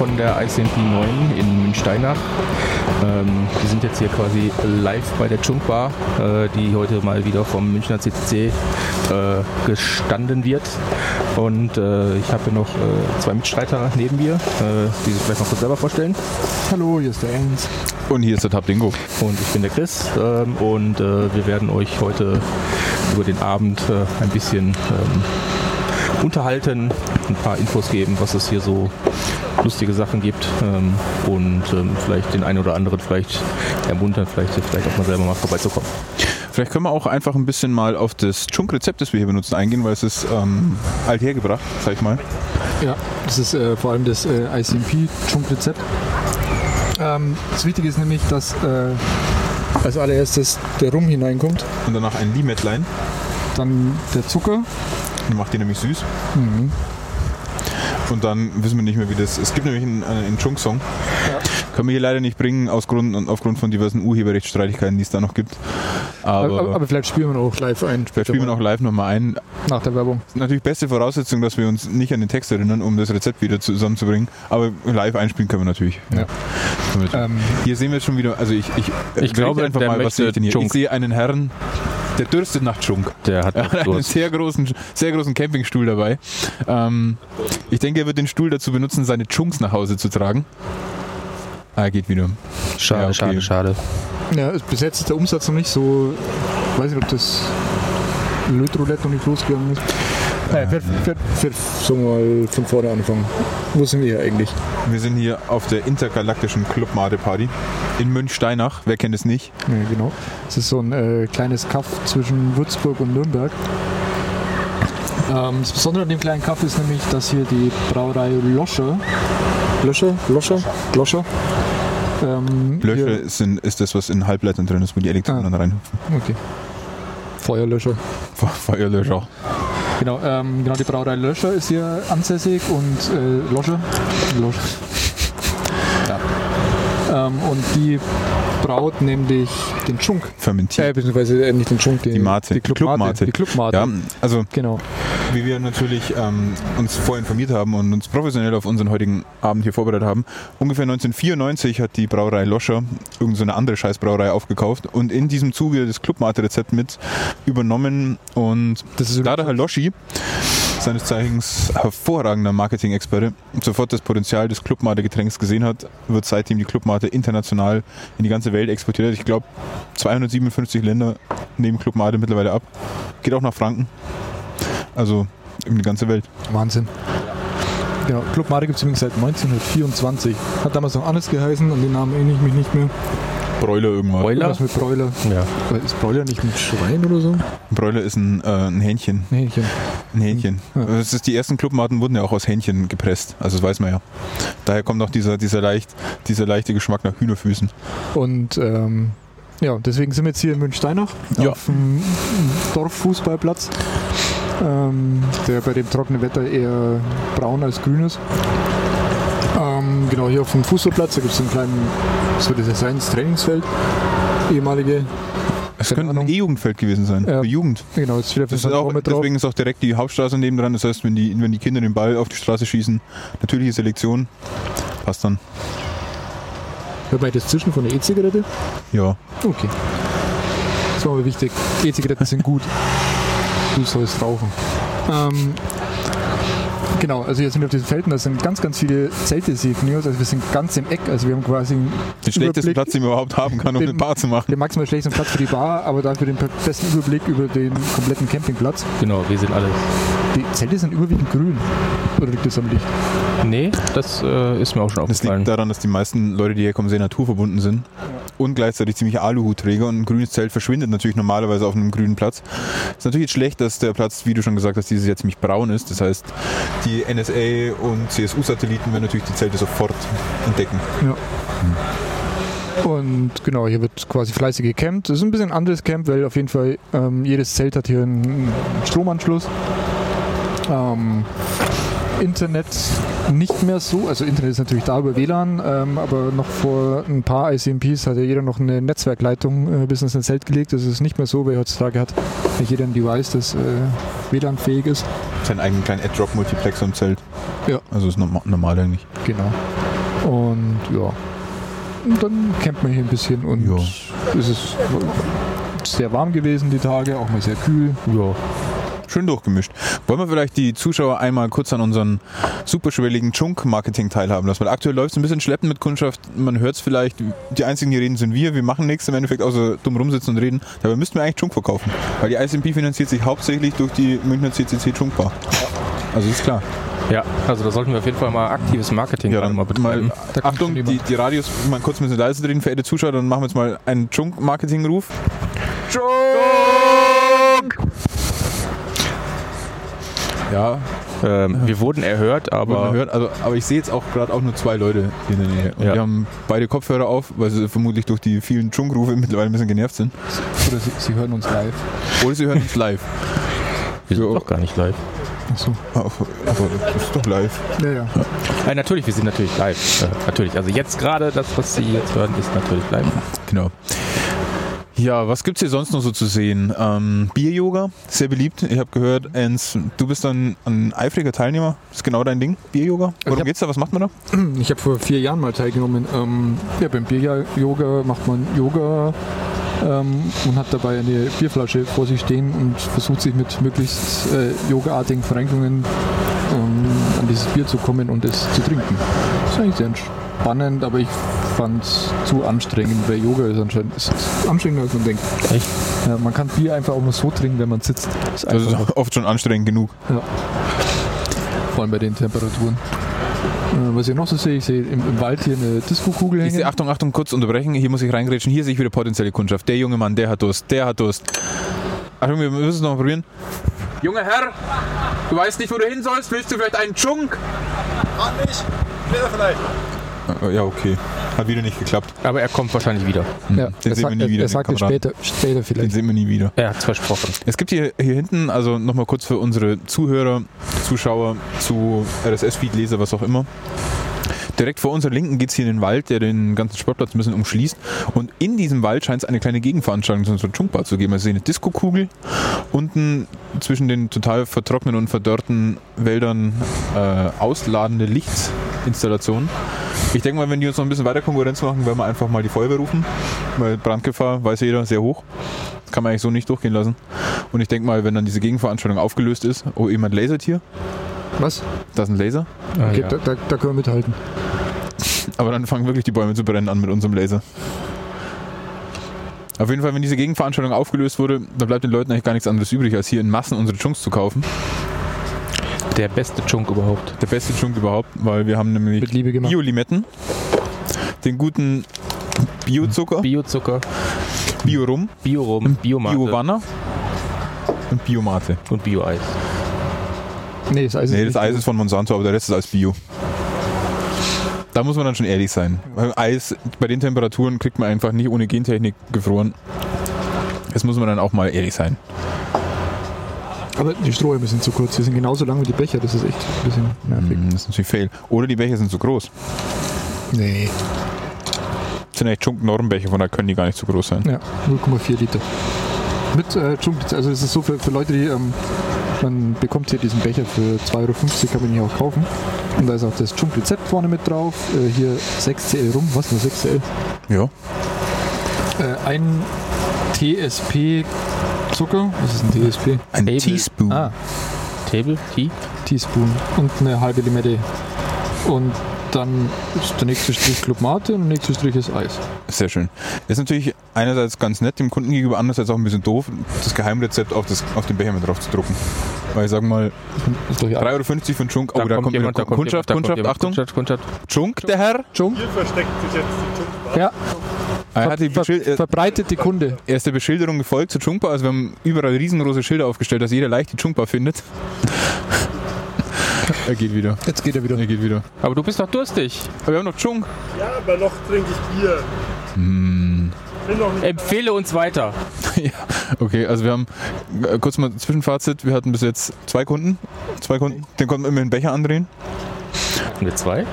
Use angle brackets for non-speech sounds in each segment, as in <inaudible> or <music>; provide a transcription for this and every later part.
von der ICMP 9 in Münsteinach. Ähm, wir sind jetzt hier quasi live bei der Chunk Bar, äh, die heute mal wieder vom Münchner CCC äh, gestanden wird. Und äh, ich habe hier noch äh, zwei Mitstreiter neben mir, äh, die sich vielleicht noch kurz selber vorstellen. Hallo, hier ist der Ernst. Und hier ist der Tabdingo. Und ich bin der Chris ähm, und äh, wir werden euch heute über den Abend äh, ein bisschen ähm, unterhalten, ein paar Infos geben, was es hier so lustige Sachen gibt ähm, und ähm, vielleicht den einen oder anderen vielleicht ermuntern, vielleicht, vielleicht auch mal selber mal vorbeizukommen. Vielleicht können wir auch einfach ein bisschen mal auf das Chunk-Rezept, das wir hier benutzen, eingehen, weil es ist ähm, althergebracht, sag ich mal. Ja, das ist äh, vor allem das äh, ICMP-Chunk-Rezept. Ähm, das Wichtige ist nämlich, dass äh, als allererstes der Rum hineinkommt, Und danach ein Limetlein. dann der Zucker. Dann macht die nämlich süß. Mhm. Und dann wissen wir nicht mehr, wie das. Es gibt nämlich einen, einen Chunk-Song. Können wir hier leider nicht bringen, aus Grund, aufgrund von diversen Urheberrechtsstreitigkeiten, die es da noch gibt. Aber, Aber, aber, vielleicht spielen wir auch live ein. vielleicht spielen wir noch live nochmal ein. nach der Werbung. Natürlich beste Voraussetzung, dass wir uns nicht an den Text erinnern, um das Rezept wieder zusammenzubringen. Aber live einspielen können wir natürlich. Ja. Wir- Ähm, Hier sehen wir jetzt schon wieder, also ich, ich, Ich glaube, einfach mal, was sehe ich denn hier? Ich Chunk. sehe einen Herrn, der dürstet nach Chunk. Der hat <laughs> hat einen sehr großen, sehr großen Campingstuhl dabei. Ähm, ich denke, er wird den Stuhl dazu benutzen, seine Chunks nach Hause zu tragen. Ah, geht wieder. Schade, Ja, okay. schade, schade. ja, es- bis jetzt ist der Umsatz noch nicht so. Ich weiß nicht, ob das Lötroulette noch nicht losgegangen ist. Äh, wir, wir, wir, wir mal von vorne anfangen. Wo sind wir hier eigentlich? Wir sind hier auf der intergalaktischen Clubmade Party in Münchsteinach. Wer kennt es nicht? Ja, genau. Es ist so ein äh, kleines Kaff zwischen Würzburg und Nürnberg. Ähm, das Besondere an dem kleinen Kaff ist nämlich, dass hier die Brauerei Loscher, Löscher, Loscher, Loscher, ähm, Löcher sind, ist das, was in Halbleitern drin ist, wo die Elektronen Ah. reinhüpfen. okay. Feuerlöscher. Fe- Feuerlöscher. Genau, ähm, genau, die Brauerei Löscher ist hier ansässig und äh, Loscher. Loscher. Ja. Ähm, und die braut nämlich den Chunk. Fermentiert. Äh, beziehungsweise äh, nicht den Chunk, den, Die Mate. Die Clubmate. Die Clubmate. ja, also Genau. Wie wir natürlich ähm, uns vorher informiert haben und uns professionell auf unseren heutigen Abend hier vorbereitet haben. Ungefähr 1994 hat die Brauerei Loscher irgendeine so eine andere Scheißbrauerei aufgekauft und in diesem Zuge das Clubmate-Rezept mit übernommen und Das ist da der Herr Loschi, seines Zeichens hervorragender Marketing-Experte, sofort das Potenzial des Clubmate-Getränks gesehen hat, wird seitdem die Clubmate international in die ganze Welt exportiert. Ich glaube, 257 Länder nehmen Clubmate mittlerweile ab. Geht auch nach Franken. Also in die ganze Welt. Wahnsinn. Genau, Club Mare gibt es übrigens seit 1924. Hat damals noch anders geheißen, an den Namen erinnere ich mich nicht mehr. Bräuler irgendwann. Bräuler? Irgendwas mit Bräuler. Ja. Ist Bräuler nicht ein Schwein oder so? Bräuler ist ein, äh, ein Hähnchen. Ein Hähnchen. Ein Hähnchen. Ja. Das ist, die ersten Clubmaten wurden ja auch aus Hähnchen gepresst. Also das weiß man ja. Daher kommt auch dieser, dieser, leicht, dieser leichte Geschmack nach Hühnerfüßen. Und ähm, ja, deswegen sind wir jetzt hier in Münchsteinach Ja. auf dem Dorffußballplatz, ähm, der bei dem trockenen Wetter eher braun als grün ist. Ähm, genau, hier auf dem Fußballplatz, da gibt es einen kleinen, soll das sein, das Trainingsfeld, ehemalige, Es könnte ein Ahnung. E-Jugendfeld gewesen sein. Ja. Für Jugend. genau, jetzt steht Das ist auch, mit drauf. deswegen ist auch direkt die Hauptstraße nebendran. Das heißt, wenn die, wenn die Kinder den Ball auf die Straße schießen, natürliche Selektion, passt dann. Hört man das Zischen von der E-Zigarette? Ja. Okay. Das war mir wichtig. E-Zigaretten sind gut. <laughs> Du sollst rauchen. Ähm, genau, also hier sind wir auf diesen Felden, da sind ganz, ganz viele Zelte signiert. Also wir sind ganz im Eck. Also wir haben quasi Den schlechtesten Überblick- Platz, den man überhaupt haben kann, um Den- eine Bar zu machen. den maximal schlechtesten Platz für die Bar, aber dafür den besten Überblick über den kompletten Campingplatz. Genau, wir sind alle. Die Zelte sind überwiegend grün. Oder liegt das am Licht? Nee, das äh, ist mir auch schon Das aufgefallen. liegt daran, dass die meisten Leute, die hier kommen, sehr naturverbunden sind und gleichzeitig ziemlich Aluhutträger und ein grünes Zelt verschwindet natürlich normalerweise auf einem grünen Platz. Ist natürlich jetzt schlecht, dass der Platz, wie du schon gesagt hast, dieses Jahr ziemlich braun ist. Das heißt, die NSA und CSU-Satelliten werden natürlich die Zelte sofort entdecken. Und genau, hier wird quasi fleißig gecampt. Das ist ein bisschen anderes Camp, weil auf jeden Fall ähm, jedes Zelt hat hier einen Stromanschluss. Ähm, Internet nicht mehr so. Also Internet ist natürlich da über WLAN, ähm, aber noch vor ein paar ICMPs hat ja jeder noch eine Netzwerkleitung äh, bis ins Zelt gelegt. Das ist nicht mehr so, wer heutzutage hat ja jeder ein Device, das äh, WLAN-fähig ist. Seinen eigenen kleinen Ad-Drop-Multiplexer im Zelt. Ja. Also ist normal, normal eigentlich. Genau. Und ja. Und dann campt man hier ein bisschen und Ja. es ist sehr warm gewesen die Tage, auch mal sehr kühl. Ja. Schön durchgemischt. Wollen wir vielleicht die Zuschauer einmal kurz an unseren superschwelligen Chunk-Marketing teilhaben lassen? Weil aktuell läuft es ein bisschen schleppend mit Kundschaft. Man hört es vielleicht, die einzigen, die reden, sind wir. Wir machen nichts im Endeffekt, außer dumm rumsitzen und reden. Dabei müssten wir eigentlich Chunk verkaufen. Weil die ICMP finanziert sich hauptsächlich durch die Münchner CCC Chunk Bar. Also ist klar. Ja, also da sollten wir auf jeden Fall mal aktives Marketing Ja, dann mal betreiben. Kommt Achtung, die, die Radios mal kurz ein bisschen leise drehen, verehrte Zuschauer, dann machen wir jetzt mal einen Chunk-Marketing-Ruf. Chunk! Ja, Ähm, wir wurden erhört, aber aber man hört, also, aber ich sehe jetzt auch gerade auch nur zwei Leute hier in der Nähe. Und Ja. die haben beide Kopfhörer auf, weil sie vermutlich durch die vielen Chunk-Rufe <laughs> mittlerweile ein bisschen genervt sind. Oder sie, sie hören uns live. Oder sie hören uns live. wir sind So. doch gar nicht live. Achso. Aber das ist doch live. Ja, ja. Äh, natürlich, wir sind natürlich live. Äh, natürlich. Also jetzt gerade, das, was Sie jetzt hören, ist natürlich live. Genau. Ja, was gibt's hier sonst noch so zu sehen? Ähm, Bier-Yoga, sehr beliebt. Ich habe gehört, Ens, du bist dann ein eifriger Teilnehmer. Das ist genau dein Ding, Bier-Yoga. Worum hab- geht's da? Was macht man da? Ich habe vor vier Jahren mal teilgenommen. Ähm, ja, beim Bier-Yoga macht man Yoga ähm, und hat dabei eine Bierflasche vor sich stehen und versucht sich mit möglichst äh, yogaartigen Verrenkungen ähm, an dieses Bier zu kommen und es zu trinken. Das ist eigentlich sehr spannend, aber ich fand es zu anstrengend, weil Yoga ist anscheinend ist anstrengender als man denkt. Echt? Ja, man kann Bier einfach auch nur so trinken, wenn man sitzt. Das ist Das ist oft schon anstrengend genug. vor allem bei den Temperaturen. Äh, was ich noch so sehe, ich sehe im, im Wald hier eine Disco-Kugel Ich hängen. sehe, Achtung, Achtung, kurz unterbrechen. Hier muss ich reingrätschen. Hier sehe ich wieder potenzielle Kundschaft. Der junge Mann, der hat Durst, der hat Durst. Achtung, wir müssen es noch mal probieren. Junger Herr, du weißt nicht, wo du hin sollst. Willst du vielleicht einen Chunk? Kann nicht. Später vielleicht. Äh, Ja, okay. Hat wieder nicht geklappt. Aber er kommt wahrscheinlich wieder. Ja, Den sehen wir sagt, nie wieder, er den sagte Kameraden. später, später Den vielleicht. sehen wir nie wieder. Er hat es versprochen. Es gibt hier, hier hinten, also nochmal kurz für unsere Zuhörer, Zuschauer, zu RSS-Feed, Leser, was auch immer. Direkt vor unserer Linken geht es hier in den Wald, der den ganzen Sportplatz ein bisschen umschließt. Und in diesem Wald scheint es eine kleine Gegenveranstaltung zu unserer Chunkbar zu geben. Also eine Disco-Kugel. Unten zwischen den total vertrockneten und verdörrten Wäldern äh, ausladende Lichtinstallationen. Ich denke mal, wenn die uns noch ein bisschen weiter Konkurrenz machen, werden wir einfach mal die Feuerwehr rufen. Weil Brandgefahr, weiß jeder, sehr hoch. Kann man eigentlich so nicht durchgehen lassen. Und ich denke mal, wenn dann diese Gegenveranstaltung aufgelöst ist, oh, jemand lasert hier. Was? Da ist ein Laser. Ah, Okay, ja. da, da, da können wir mithalten. Aber dann fangen wirklich die Bäume zu brennen an mit unserem Laser. Auf jeden Fall, wenn diese Gegenveranstaltung aufgelöst wurde, dann bleibt den Leuten eigentlich gar nichts anderes übrig, als hier in Massen unsere Chunks zu kaufen. Der beste Chunk überhaupt. Der beste Chunk überhaupt, weil wir haben nämlich. Bio-Limetten, den guten Biozucker, Biozucker, Bio-Rum, Biorum, Biomate Bio-Wanner und Biomate. und Bio-Eis. Nee, das Eis ist Nee, das Eis ist von Monsanto, aber der Rest ist alles Bio. Da muss man dann schon ehrlich sein. Weil Eis, bei den Temperaturen kriegt man einfach nicht ohne Gentechnik gefroren. Das muss man dann auch mal ehrlich sein. Aber die Strohhalme sind zu kurz. Die sind genauso lang wie die Becher. Das ist echt ein bisschen nervig. Hm, Das ist natürlich fail. Oder die Becher sind zu groß. Nee. Das sind echt Chunk-Normbecher, von daher können die gar nicht zu groß sein. Ja, 0,4 Liter. Mit äh, Chunk, also es ist so für, für Leute, die, ähm, man bekommt hier diesen Becher für 2,50 Euro, kann man hier auch kaufen. Und da ist auch das Chunk-Rezept vorne mit drauf. Äh, hier 6cl rum, was nur 6cl? Ja. Äh, ein TSP Zucker, was ist ein TSP? Ein Table. Teaspoon. Ah, Table, Tea. Teaspoon und eine halbe Limette. Und dann ist der nächste Strich Club Mate und der nächste Strich ist Eis. Sehr schön. Das ist natürlich einerseits ganz nett dem Kunden gegenüber, andererseits auch ein bisschen doof, das Geheimrezept auf, das, auf den Becher mit drauf zu drucken. Weil ich sag mal, Ist doch ja 3,50 Euro für einen Chunk, oh, da, kommt, da kommt Kundschaft, jemand, da kommt Kundschaft, jemand. Achtung, Kundschaft, Kundschaft. Chunk, der Herr. Chunk. Hier versteckt sich jetzt die Chunkbar. Ja, Er, hat die ver er- verbreitet die Kunde. er ist der Beschilderung gefolgt zur Chunkbar. Also wir haben überall riesengroße Schilder aufgestellt, dass jeder leicht die Chunkbar findet. <laughs> er geht wieder. Jetzt geht er wieder. Er geht wieder. Aber du bist doch durstig. Aber wir haben noch Chunk. Ja, aber noch trinke ich Bier. Nicht. Empfehle uns weiter. <laughs> ja. Okay, also wir haben äh, kurz mal Zwischenfazit. Wir hatten bis jetzt zwei Kunden. Zwei Kunden. Den konnten wir immer den Becher andrehen. Hatten wir zwei?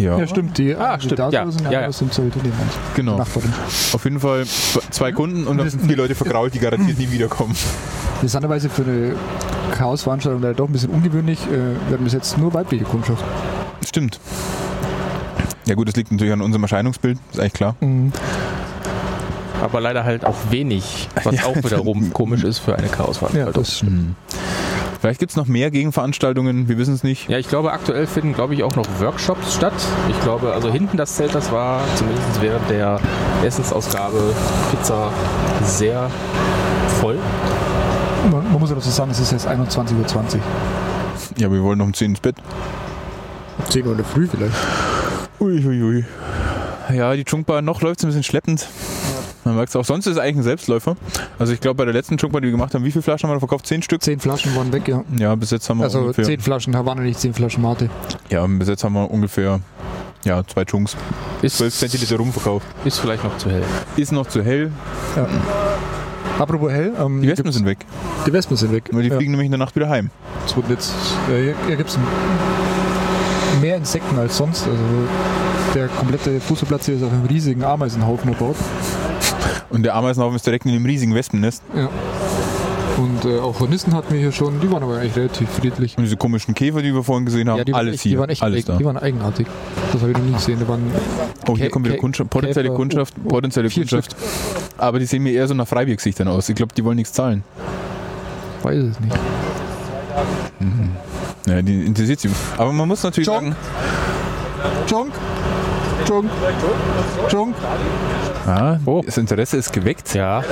Ja, Ja, stimmt. Die, Ah, die stimmt, da ja, sind, ja, ja. sind so Italiener. genau. Nachbarin. Auf jeden Fall zwei Kunden und dann sind die Leute vergrault, die garantiert nie wiederkommen. Interessanterweise für eine Chaos-Veranstaltung leider doch ein bisschen ungewöhnlich. Äh, wir hatten bis jetzt nur weibliche Kundschaft. Stimmt. Ja gut, das liegt natürlich an unserem Erscheinungsbild, ist eigentlich klar. Mhm. Aber leider halt auch wenig, was <laughs> Ja. auch wiederum komisch ist für eine Ja, Chaosveranstaltung. das stimmt. Vielleicht gibt es noch mehr Gegenveranstaltungen, wir wissen es nicht. Ja, ich glaube, aktuell finden, glaube ich, auch noch Workshops statt. Ich glaube, also hinten das Zelt, das war zumindest während der Essensausgabe Pizza sehr voll. Man, man muss ja dazu sagen, es ist jetzt 21.20 Uhr. Ja, wir wollen noch um 10 ins Bett. 10 Uhr in der Früh vielleicht. Uiuiui. Ja, die Chunkbar noch läuft es ein bisschen schleppend. Man merkt es auch. Sonst ist es eigentlich ein Selbstläufer. Also ich glaube, bei der letzten Chunkbar, die wir gemacht haben, wie viele Flaschen haben wir verkauft? Zehn Stück? 10 Flaschen waren weg, ja. Ja, bis jetzt haben wir Also ungefähr. 10 Flaschen Havanna, nicht 10 Flaschen Mate. Ja, bis jetzt haben wir ungefähr ja, zwei Chunks. Ist, 12 Zentiliter rumverkauft. ist vielleicht noch zu hell. Ist noch zu hell. Apropos hell, ähm, Die Wespen sind weg. die Wespen sind weg. Weil die ja. fliegen nämlich in der Nacht wieder heim. Es wurden jetzt, äh, hier, hier gibt es mehr Insekten als sonst. Also der komplette Fußballplatz hier ist auf einem riesigen Ameisenhaufen erbaut. Und der Ameisenhaufen ist direkt in dem riesigen Wespennest. Ja. Und äh, auch Hornissen hatten wir hier schon, die waren aber eigentlich relativ friedlich. Und diese komischen Käfer, die wir vorhin gesehen haben, ja, die alles echt, hier. Die waren echt alles da. die waren eigenartig. Das habe ich noch nie gesehen. Die waren Oh, hier Kä- kommt wieder Kundschaft, potenzielle Käfer. Kundschaft, Oh, oh, potenzielle Kundschaft. Aber die sehen mir eher so nach Freibiergesichtern aus. Ich glaube, die wollen nichts zahlen. weiß es nicht. Ja, die interessiert sie. Aber man muss natürlich John? sagen, Junk! Junk! Junk! Ah, Oh. das Interesse ist geweckt. Ja,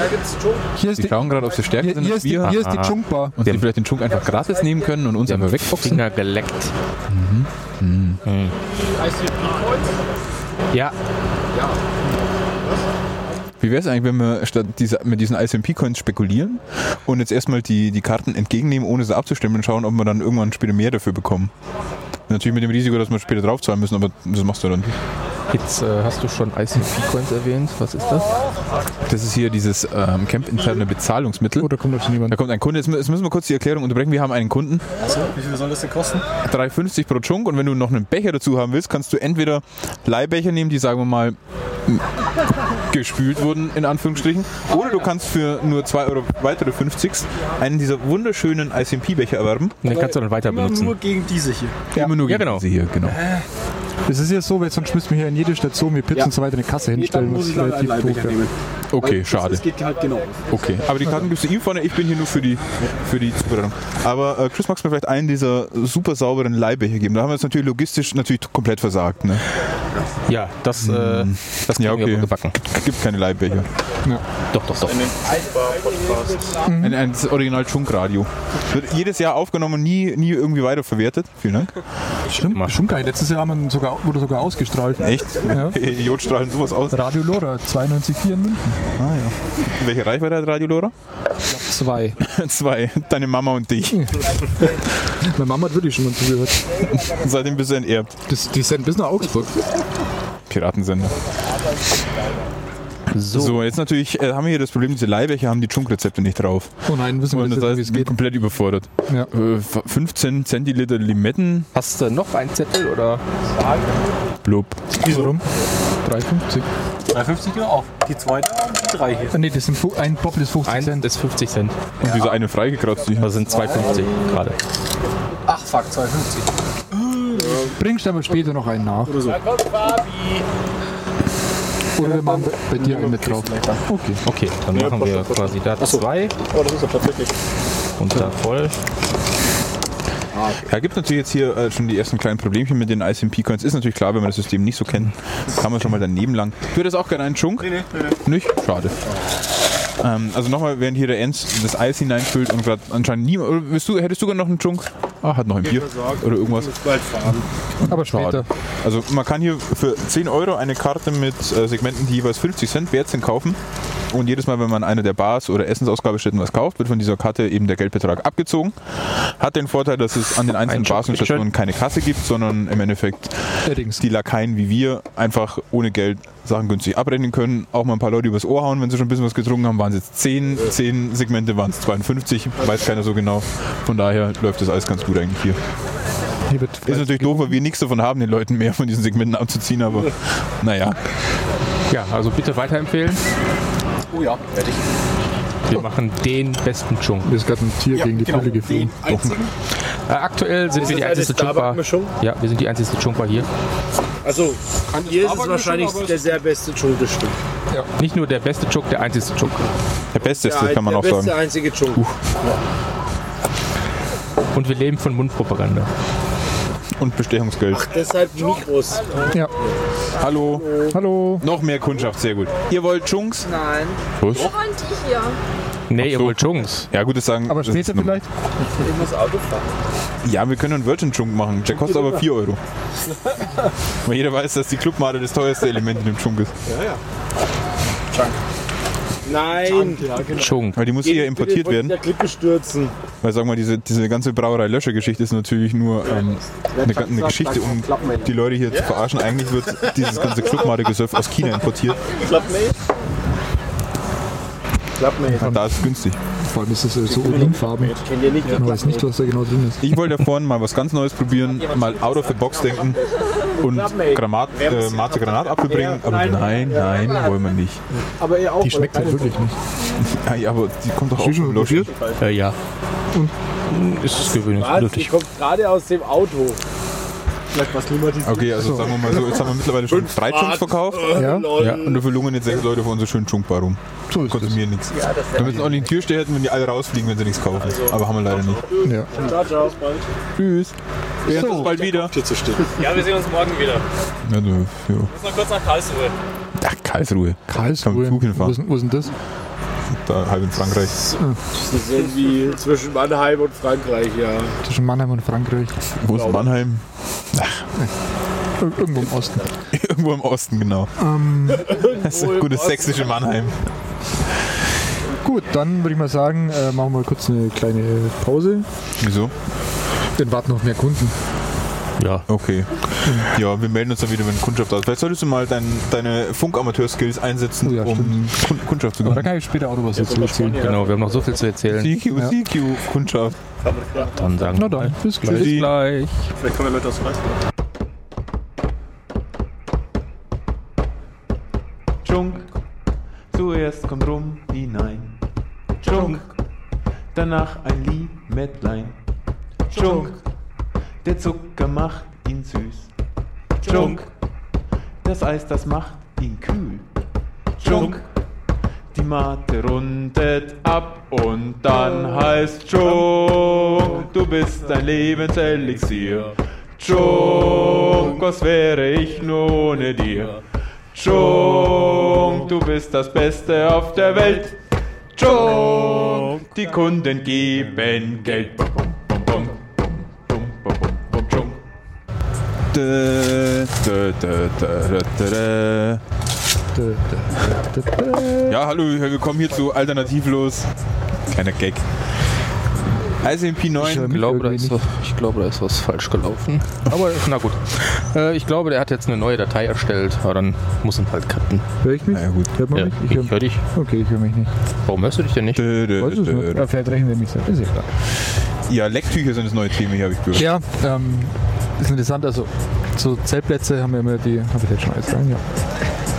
Hier ist die, schauen gerade, ob sie stärker hier, sind hier als ist die, wir. hier ist die Aha. Junkbar. und sie vielleicht den Chunk einfach gratis nehmen können und uns die einfach wegboxen. Finger geleckt. Mhm. Ja, Wie wäre es eigentlich, wenn wir statt dieser, mit diesen ISMP-Coins spekulieren und jetzt erstmal die, die Karten entgegennehmen, ohne sie abzustimmen und schauen, ob wir dann irgendwann später mehr dafür bekommen? Natürlich mit dem Risiko, dass wir später draufzahlen müssen, aber das machst du dann. jetzt äh, hast du schon ICP-Coins erwähnt. Was ist das? Das ist hier dieses ähm, Camp-interne Bezahlungsmittel. Oh, da kommt schon jemand. Da kommt ein Kunde, jetzt, jetzt müssen wir kurz die Erklärung unterbrechen. Wir haben einen Kunden, Achso, wie viel soll das denn kosten? 3,50 pro Chunk und wenn du noch einen Becher dazu haben willst, kannst du entweder Leihbecher nehmen, die sagen wir mal gespült wurden, in Anführungsstrichen, oder du kannst für nur 2 Euro weitere 50 einen dieser wunderschönen ICMP-Becher erwerben. Den kannst du dann weiter Immer benutzen. nur gegen diese hier. Immer nur Ja, genau. hier, genau. Das ist ja so, weil sonst müssten wir hier in jede Station mit Pizza Ja. und so weiter eine Kasse Nee, dann hinstellen. muss was relativ doof wäre. Okay, Weil schade. Das geht halt genau. Okay, aber die Karten gibst du ihm vorne, ich bin hier nur für die, für die Zubereitung. Aber äh, Chris, magst du mir vielleicht einen dieser super sauberen Leihbecher geben? Da haben wir jetzt natürlich logistisch natürlich komplett versagt. Ne? Ja, das, äh, das Ja, kriegen wir okay. gebacken. Es gibt keine Leihbecher. Doch, doch, doch. Ein, ein das Original Chunk Radio. Wird jedes Jahr aufgenommen, nie, nie irgendwie weiterverwertet. Vielen Dank. Stimmt, nicht. Letztes Jahr haben wir sogar, wurde sogar ausgestrahlt. Echt? Ja. <laughs> Idiotstrahlen sowas aus. Radio Lora, 92,4 in München. Ah, ja. Welche Reichweite hat Radio Lora? Zwei. <laughs> Zwei. Deine Mama und dich. <laughs> Meine Mama hat wirklich schon mal zugehört. Seitdem bist du enterbt. Das, die sind bis nach Augsburg. Piratensender. So, So, jetzt natürlich äh, haben wir hier das Problem, diese Leihbecher haben die Chunk-Rezepte nicht drauf. Oh nein, wissen wir Und das wie es geht. komplett überfordert. Ja. Äh, 15 Zentiliter Limetten, hast du noch einen Zettel oder? blub. Warum? 3,50. 3,50 Kilo auf. Die zweite und die drei hier. Ah, nee, das sind ein Doppel ist 50 Eins Cent. ist 50 Cent. Und diese eine freigekratzt. Die Das sind 2,50 gerade. Ach fuck, 2,50. Bringst du aber später noch einen nach. Oder so. Oder machen bei dir mit drauf. Okay. Okay, dann machen wir quasi da zwei Oh, das ist ja tatsächlich. und da voll. Ja, gibt natürlich jetzt hier äh, schon die ersten kleinen Problemchen mit den ICMP-Coins. Ist natürlich klar, wenn man das System nicht so kennt, kann man schon mal daneben lang. Du hättest auch gerne einen Chunk? Nee, nee, nee. Nicht? Schade. Ähm, also nochmal, während hier der Enz das Eis hineinfüllt und gerade anscheinend niemand. Oder du, hättest du gerne noch einen Chunk? Ah, hat noch ein Bier. Oder irgendwas. Aber später. Also man kann hier für 10 Euro eine Karte mit äh, Segmenten, die jeweils 50 Cent wert sind, kaufen. Und jedes Mal, wenn man eine der Bars oder Essensausgabestätten was kauft, wird von dieser Karte eben der Geldbetrag abgezogen. Hat den Vorteil, dass es an den einzelnen Ein Bars und Stationen keine Kasse gibt, sondern im Endeffekt Allerdings. die Lakaien wie wir einfach ohne Geld Sachen günstig abrechnen können. Auch mal ein paar Leute übers Ohr hauen, wenn sie schon ein bisschen was getrunken haben. Waren es jetzt 10, 10 Segmente, waren es 52, weiß keiner so genau. Von daher läuft das alles ganz gut eigentlich hier. Hier wird Ist natürlich doof, weil wir nichts davon haben, den Leuten mehr von diesen Segmenten abzuziehen, aber naja. Ja, also bitte weiterempfehlen. Oh ja, fertig. Wir machen den besten Chung. Mir ist gerade ein Tier gegen die genau. Brille geflogen. Äh, aktuell sind Ist wir die einzige. Starbuck-Mischung? Ja, wir sind die einzige Chung-Bar hier. Also, hier ist es wahrscheinlich der sehr beste Chung bestimmt. Nicht nur der beste Chunk, der einzigste Chunk. Der Beste Der, kann man der auch beste sagen. einzige Chung. Und wir leben von Mundpropaganda. Und Bestechungsgeld. Deshalb Mikros. Ja. Hallo. Hallo. Noch mehr Kundschaft, sehr gut. Ihr wollt Chunks? Nein. Was? Wollen die hier? Nee, ihr so. wollt Chunks. Ja, gut, das sagen. Aber später vielleicht? Ich muss Auto fahren. Ja, wir können einen Virgin Chunk machen. Der kostet aber 4 Euro. <laughs> Weil jeder weiß, dass die Clubmade das teuerste Element in dem Chunk ist. Nein. Chung. Weil die muss hier importiert Bitte werden. Klippe stürzen. Weil sag mal, diese, diese ganze Brauerei-Löscher-Geschichte ist natürlich nur ähm, eine, eine Geschichte, um die Leute hier zu verarschen. Eigentlich wird dieses ganze Clubmade-Gesöff aus China importiert. Klappmate. Klappmate. Da ist es günstig. Vor allem ist es äh, so nicht? Man weiß nicht, was da genau drin ist. Ich wollte da vorne mal was ganz Neues probieren, mal out of the box denken und Granat, äh, Mate Granatapfel bringen. Aber nein, nein, wollen wir nicht. Aber ihr auch. Die schmeckt halt wirklich nicht. Ja, ja, aber die kommt doch auch schon probiert? Äh, ja. Und ist es Was? Die kommt gerade aus dem Auto. Vielleicht was klimatisiert. Okay, also sagen wir mal so, jetzt haben wir mittlerweile schon drei Chunks verkauft. Ja, Ja, und dafür lungen jetzt sechs Leute vor unserer schönen Chunkbar rum. so ist mir nichts. Damit es auch nicht in die Türsteher hätten, wenn die alle rausfliegen, wenn sie nichts kaufen. Aber haben wir leider nicht. Ja. Ciao, ciao. Tschüss. Wir sehen uns bald wieder. Stehen. Ja, wir sehen uns morgen wieder. Ja, du, ja. Muss noch kurz nach Karlsruhe. Ach, Karlsruhe. Karlsruhe. ist, wo ist denn das? Da halb in Frankreich. Das ist irgendwie zwischen Mannheim und Frankreich, ja. Zwischen Mannheim und Frankreich. Wo ist Mannheim? Ir irgendwo im Osten. <laughs> Irgendwo im Osten, genau. <laughs> Das ist ein gutes sächsische Mannheim. Gut, dann würde ich mal sagen, äh, machen wir kurz eine kleine Pause. Wieso? Dann warten noch mehr Kunden. Ja. Okay. Ja, wir melden uns dann wieder, wenn Kundschaft da ist. Vielleicht solltest du mal dein, deine Funkamateur-Skills einsetzen, Oh ja, um Kun- Kundschaft zu gewinnen. kann ich später auch noch was dazu erzählen. Genau, wir haben noch so viel zu erzählen. CQ, Ja. CQ, Kundschaft. Dann sagen Na wir dann, bis gleich. Bis gleich. Vielleicht kommen ja Leute aus Freiburg. Chunk, zuerst kommt rum hinein. Chunk, danach ein Limettlein. Chunk, der Zucker macht ihn süß. Chunk, das Eis, das macht ihn kühl. Chunk, die Mate rundet ab und dann heißt Chunk, du bist ein Lebenselixier. Chunk, was wäre ich nur ohne dir? Chunk, du bist das Beste auf der Welt. Chunk, die Kunden geben Geld. Ja, hallo, willkommen hier zu Alternativlos. Kleiner Gag. ICMP Ich 9. höre Ich glaube, da ist, ich glaube, da ist was falsch gelaufen. <laughs> Aber na gut. Äh, ich glaube, der hat jetzt eine neue Datei erstellt. Aber dann muss ihn halt cutten. Hör ich mich? Na ja, gut. Hört man Ja, mich? Ich ich hör, höre dich. okay, ich höre mich nicht. Warum hörst du dich denn nicht? Weiß. Ja, vielleicht rechnen wir mich selbst. Ist ja klar. Ja, Lecktücher sind das neue Thema hier, habe ich gehört. Ja, ähm, ist interessant. Also, so Zeltplätze haben ja immer die. Habe ich jetzt schon alles rein? Ja.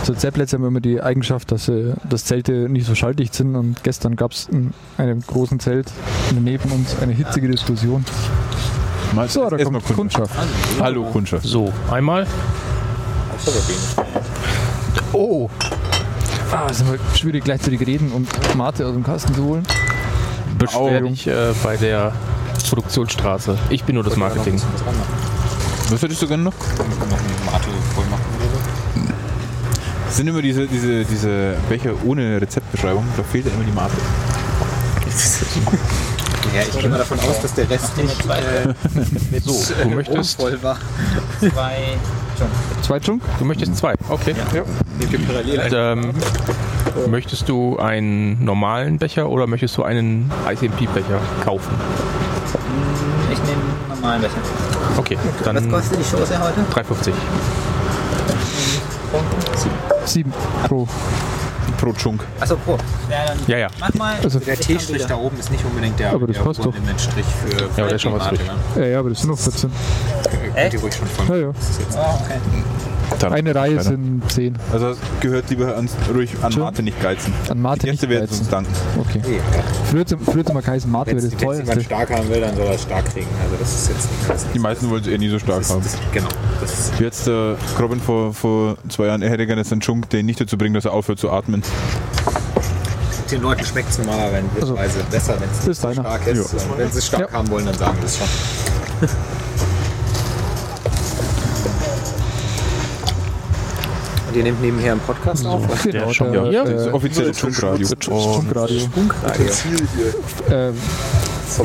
So Zeltplätze haben immer die Eigenschaft, dass, sie, dass Zelte nicht so schalldicht sind. Und gestern gab es in einem großen Zelt neben uns eine hitzige Diskussion. Mal, So, da kommt Kundschaft. Kundschaft. Hallo Kundschaft. So, einmal. Oh! Ah, es ist immer schwierig, gleichzeitig reden und Mate aus dem Kasten zu holen. Beschwer dich äh, bei der Produktionsstraße. Ich bin nur das Marketing. Was hättest du gerne noch? Das sind immer diese, diese, diese Becher ohne Rezeptbeschreibung. Da fehlt ja immer die Mate. <laughs> Ja, ich gehe mal davon aus, dass der Rest nicht äh, mit So, du möchtest- voll war. Zwei Zwei Chunk? Du möchtest zwei. Okay. Ja. Wir parallel Ähm, Möchtest du einen normalen Becher oder möchtest du einen ICMP-Becher kaufen? Ich nehme einen normalen Becher. Okay, dann Was kostet die Schoße heute? 3,50. Sieben pro. Pro Chunk. Achso, pro. Ja, Ja, mach mal. Also, Der T-Strich da oben ist nicht unbedingt der, Aber das der passt doch. Strich für, für Ja, aber der ist schon was durch. ne? ja, ja, aber das sind noch 14. Könnt ihr ruhig schon von. Ja, ja. Oh, okay. Dann Eine Reihe weiter. sind 10. Also gehört lieber ans, ruhig an Schön. Mate nicht geizen. An Mate Die nicht Gäste werden geizen. uns danken. Okay. Früher, früher mal geheißen, Mate Wenn wäre es das jemand teuerste. stark haben will, dann soll er es stark kriegen. Also das ist jetzt nicht. Die meisten wollen es eher nie so stark das, haben. das, genau. Das ist, jetzt der Robin vor, vor zwei Jahren, er hätte gerne seinen Chunk, den nicht dazu bringen, dass er aufhört zu atmen. den Leuten schmeckt es normalerweise besser, wenn es ist stark ist. Und wenn sie es stark Ja. haben wollen, dann sagen sie es schon. <laughs> Und ihr nehmt nebenher einen Podcast auf? Genau, schon, der, ja. äh, Das offizielle Chunk-Radio. Funkradio. Äh,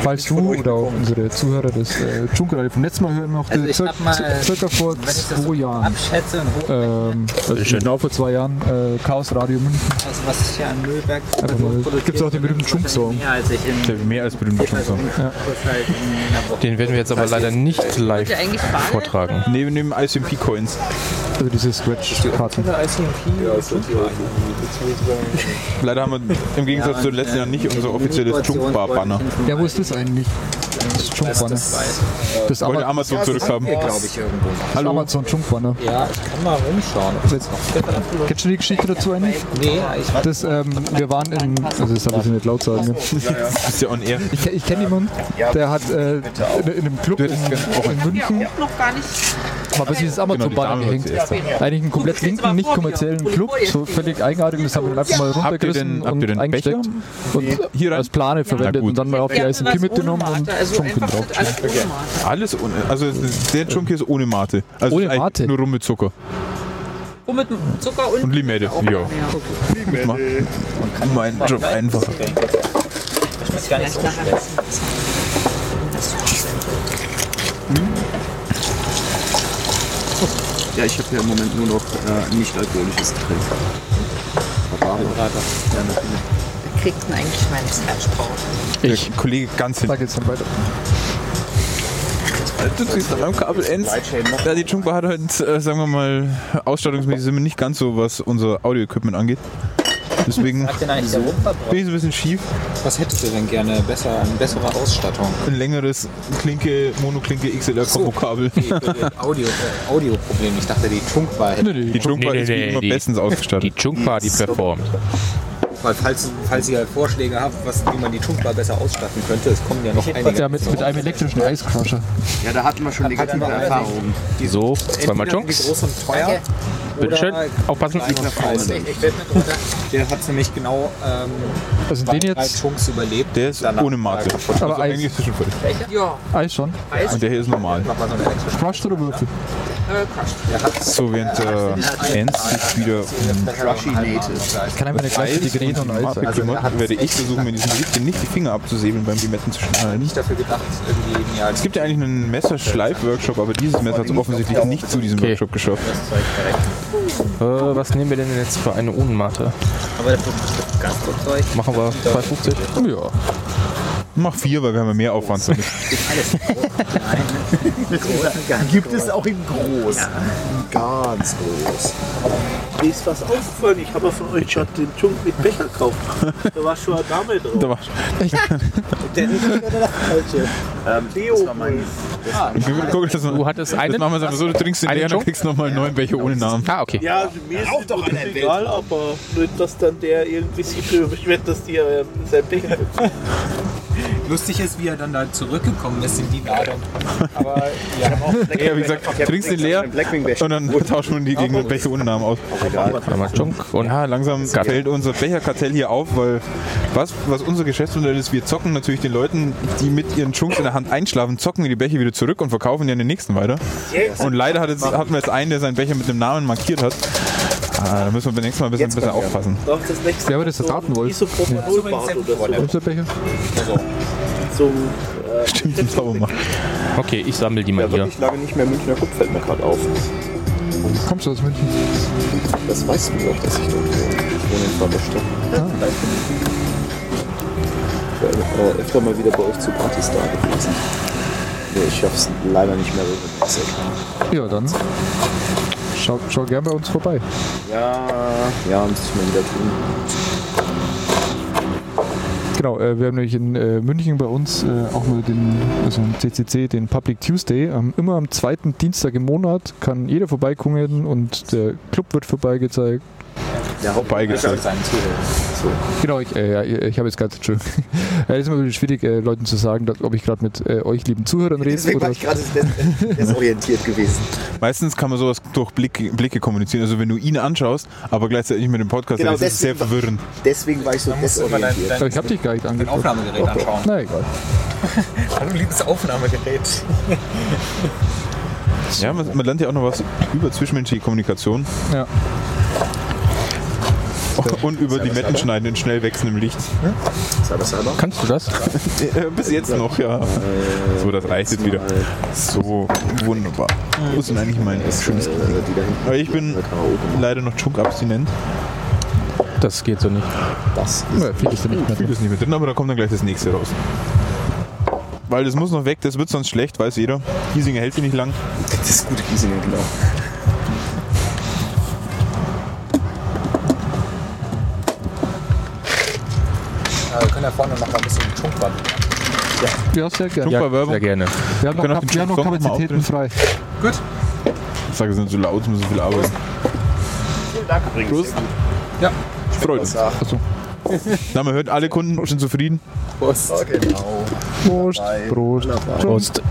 falls du oder auch unsere Zuhörer das äh, Funkradio vom letzten Mal hören noch, Also ich hab mal, cir- circa vor zwei so Jahren. abschätze und Ähm, also genau vor zwei Jahren, äh, Chaos Radio München. also was ich hier an Müllberg mal- gibt's auch den berühmten Chunk-Song. Mehr als ich Der mehr als berühmter Chunk-Song. ja. halt Woche. Den werden wir jetzt aber leider nicht live vortragen. Neben dem ICMP-Coins. Also diese Scratch-Karten. Leider haben wir im Gegensatz zu den letzten Jahren nicht unser offizielles Chunk-Bar-Banner. Ja, wo ist das eigentlich? Das Chunk-Banner. Das, Wollte Ama Amazon zurückhaben. Hier, glaube ich, irgendwo. das Amazon Chunk-Banner. Ja, ich kann mal rumschauen. Kennst du die Geschichte dazu eigentlich? Nee, ich weiß Das, ähm, wir waren in, also das darf ich nicht laut sagen. ne? <laughs> Ist ja on air. Ich, ich kenne jemanden, der hat äh, in, in einem Club in, in München Noch gar nicht. mal bei dieses Amazon-Banner Genau, gehängt. Eigentlich einen komplett linken, nicht kommerziellen Club, so völlig eigenartig. Das haben wir dann einfach mal Habt ihr runtergerissen denn, habt ihr und denn eingesteckt Becher? und Hier als Plane verwendet gut. und dann mal auf die Ja, ICP mitgenommen und also Chunken drauf. alles ohne Mate. Alles ohne. Also der Chunk hier ist ohne Mate. Also Ohne Mate? Nur rum mit Zucker. Oh, mit Zucker und, Und Limette. Ja. Ja. Man kann meinen Job einfach. ist gar nicht so schlecht. Ja, ich habe ja im Moment nur noch äh, nicht alkoholisches Getränk. Wer kriegt denn eigentlich meine Scratch-Pause? Ich Der Kollege ganz hinten. sag jetzt dann weiter. Du ziehst an meinem Kabel ends. Ja, die Chunkbar hat halt, äh, sagen wir mal, ausstattungsmäßig sind wir nicht ganz so, was unser Audio-Equipment angeht. Deswegen Hat denn eigentlich der Rundverbot? bin ich so ein bisschen schief. Was hättet ihr denn gerne? Besser, eine bessere Ausstattung? Ein längeres Klinke, Monoklinke XLR-Kombo-Kabel. Audio, äh, Audio-Problem. Ich dachte, die Chunkbar hätte. Die Chunkbar Nee, nee, ist wie nee, immer die- bestens Die ausgestattet. Chunk-Bar, die performt. Weil falls, falls ihr Vorschläge habt, was, wie man die Chunkbar besser ausstatten könnte, es kommen ja noch einige. Ja, mit, mit einem elektrischen Eiscrusher. Ja, da hatten wir schon negative Erfahrungen. So, zweimal Chunks. groß und teuer. Bitteschön. oder Aufpassen. klein und fein. Der hat nämlich genau ähm, Also zwei, den drei jetzt Chunks überlebt. Der ist Danach ohne kaputt. Aber Also Eis. eigentlich zwischenfällig. Ja, Eis schon. Und der hier ist normal. Mal Crushed oder Würfel? äh, crushed. So, während äh, Ernst sich wieder um Ich kann einfach eine gleichzeitig reden und Eis Mate sagen. kümmert, werde ich versuchen, mir diesen Riebchen nicht die Finger abzusäbeln beim Limetten zu schneiden. nicht dafür gedacht, irgendwie ja, Es gibt ja eigentlich einen Messerschleif-Workshop, aber dieses Messer hat es offensichtlich nicht zu diesem Okay. Workshop geschafft. Äh, was nehmen wir denn jetzt für eine Unmate? Aber das Gastrozeug. Machen wir 2,50? Ja. Mach vier, weil wir haben ja mehr Aufwand damit. <laughs> Gibt es auch in groß. Ganz groß. Mir ist was aufgefallen, ich habe von euch schon den Chunk mit Becher gekauft. Da war schon eine Dame drauf. Da war, Der ist ja der falsche. Ähm, Leo. guck, das, Du hattest das einen? machen wir einfach so, du trinkst den leer und dann kriegst du nochmal einen neuen Becher ohne Namen. Ah, okay. Ja, mir ist auch doch egal, aber nicht, dass dann der irgendwie sich für mich wird, dass die äh, sein Becher. Lustig ist, wie er dann da zurückgekommen ist in die Ladung. Aber ja, Ja, wie gesagt, trinkst den leer und dann tauschen wir die gegen einen Becher ohne Namen aus. Und Ja, langsam fällt unser Becherkartell hier auf, weil was, was unser Geschäftsmodell ist, wir zocken natürlich den Leuten, die mit ihren Chunks in der Hand einschlafen, zocken wir die Becher wieder zurück und verkaufen die an den nächsten weiter. Und leider hatten wir jetzt einen, der seinen Becher mit dem Namen markiert hat. Ah, da müssen wir beim nächsten Mal ein bisschen, ein bisschen aufpassen. Doch, das nächste Ja, aber das ist der Datenwolf. Isopropanolat oder so. Becher? Zum, äh, Stimmt, das sauber machen. Okay, ich sammle die mal Ja, hier. wirklich lange nicht mehr Münchner Kupf fällt mir gerade auf. Kommst du aus München? Das weißt du doch, dass ich dort wohne. Ich wohne in Vaterstadt. Ah. Ich war äh, öfter mal wieder bei euch zu Partys da gewesen. Ich schaff's leider nicht mehr regelmäßig. Ja, dann schau, schau gern bei uns vorbei. Ja, ja, muss ich mal wieder tun. Genau, äh, wir haben nämlich in äh, München bei uns äh, auch mal den, also CCC, den Public Tuesday. Ähm, immer am zweiten Dienstag im Monat kann jeder vorbeikommen und der Club wird vorbeigezeigt. Ja. So. Genau, ich, äh, ja, ich habe jetzt gerade, Entschuldigung. <laughs> Es ist immer wieder schwierig, äh, Leuten zu sagen, dass, ob ich gerade mit äh, euch lieben Zuhörern rede Deswegen oder war ich gerade des- desorientiert gewesen. Meistens kann man sowas durch Blicke, Blicke kommunizieren. Also wenn du ihn anschaust, aber gleichzeitig mit dem Podcast, Genau, dann ist es sehr deswegen- verwirrend. Deswegen war ich so dein, desorientiert. Aber ich habe dich gar nicht dein angeschaut. Aufnahmegerät anschauen. Na egal. <laughs> Hallo, liebes Aufnahmegerät. Ja, man, man lernt ja auch noch was über zwischenmenschliche Kommunikation Ja. Und über die Mettenschneiden in schnell wechselndem Licht. Selber. Kannst du das? <laughs> Bis jetzt noch, ja. So, das reicht jetzt wieder. So, wunderbar. Wo ist denn eigentlich mein schönes. Aber ich bin leider noch Chunk-abstinent. Das geht so nicht. Das Ja, viel ist nicht mehr Viel drin. ist nicht mehr drin, aber da kommt dann gleich das nächste raus. Weil das muss noch weg, das wird sonst schlecht, weiß jeder. Giesinger hält sich nicht lang. Das ist gute Giesinger, genau. Äh, wir können ja vorne noch mal ein bisschen Chunk warten. Ja, sehr gerne. Ja, Chunk-Werbung. sehr gerne. Wir haben noch, Kap- wir haben noch Kapazitäten frei. Ich sage, es sind so laut, so viel arbeiten. Vielen Dank übrigens. Prost. Ja. Freut uns. Achso. Na, man hört, alle Kunden sind zufrieden. Prost. Genau. Prost, Prost, Prost.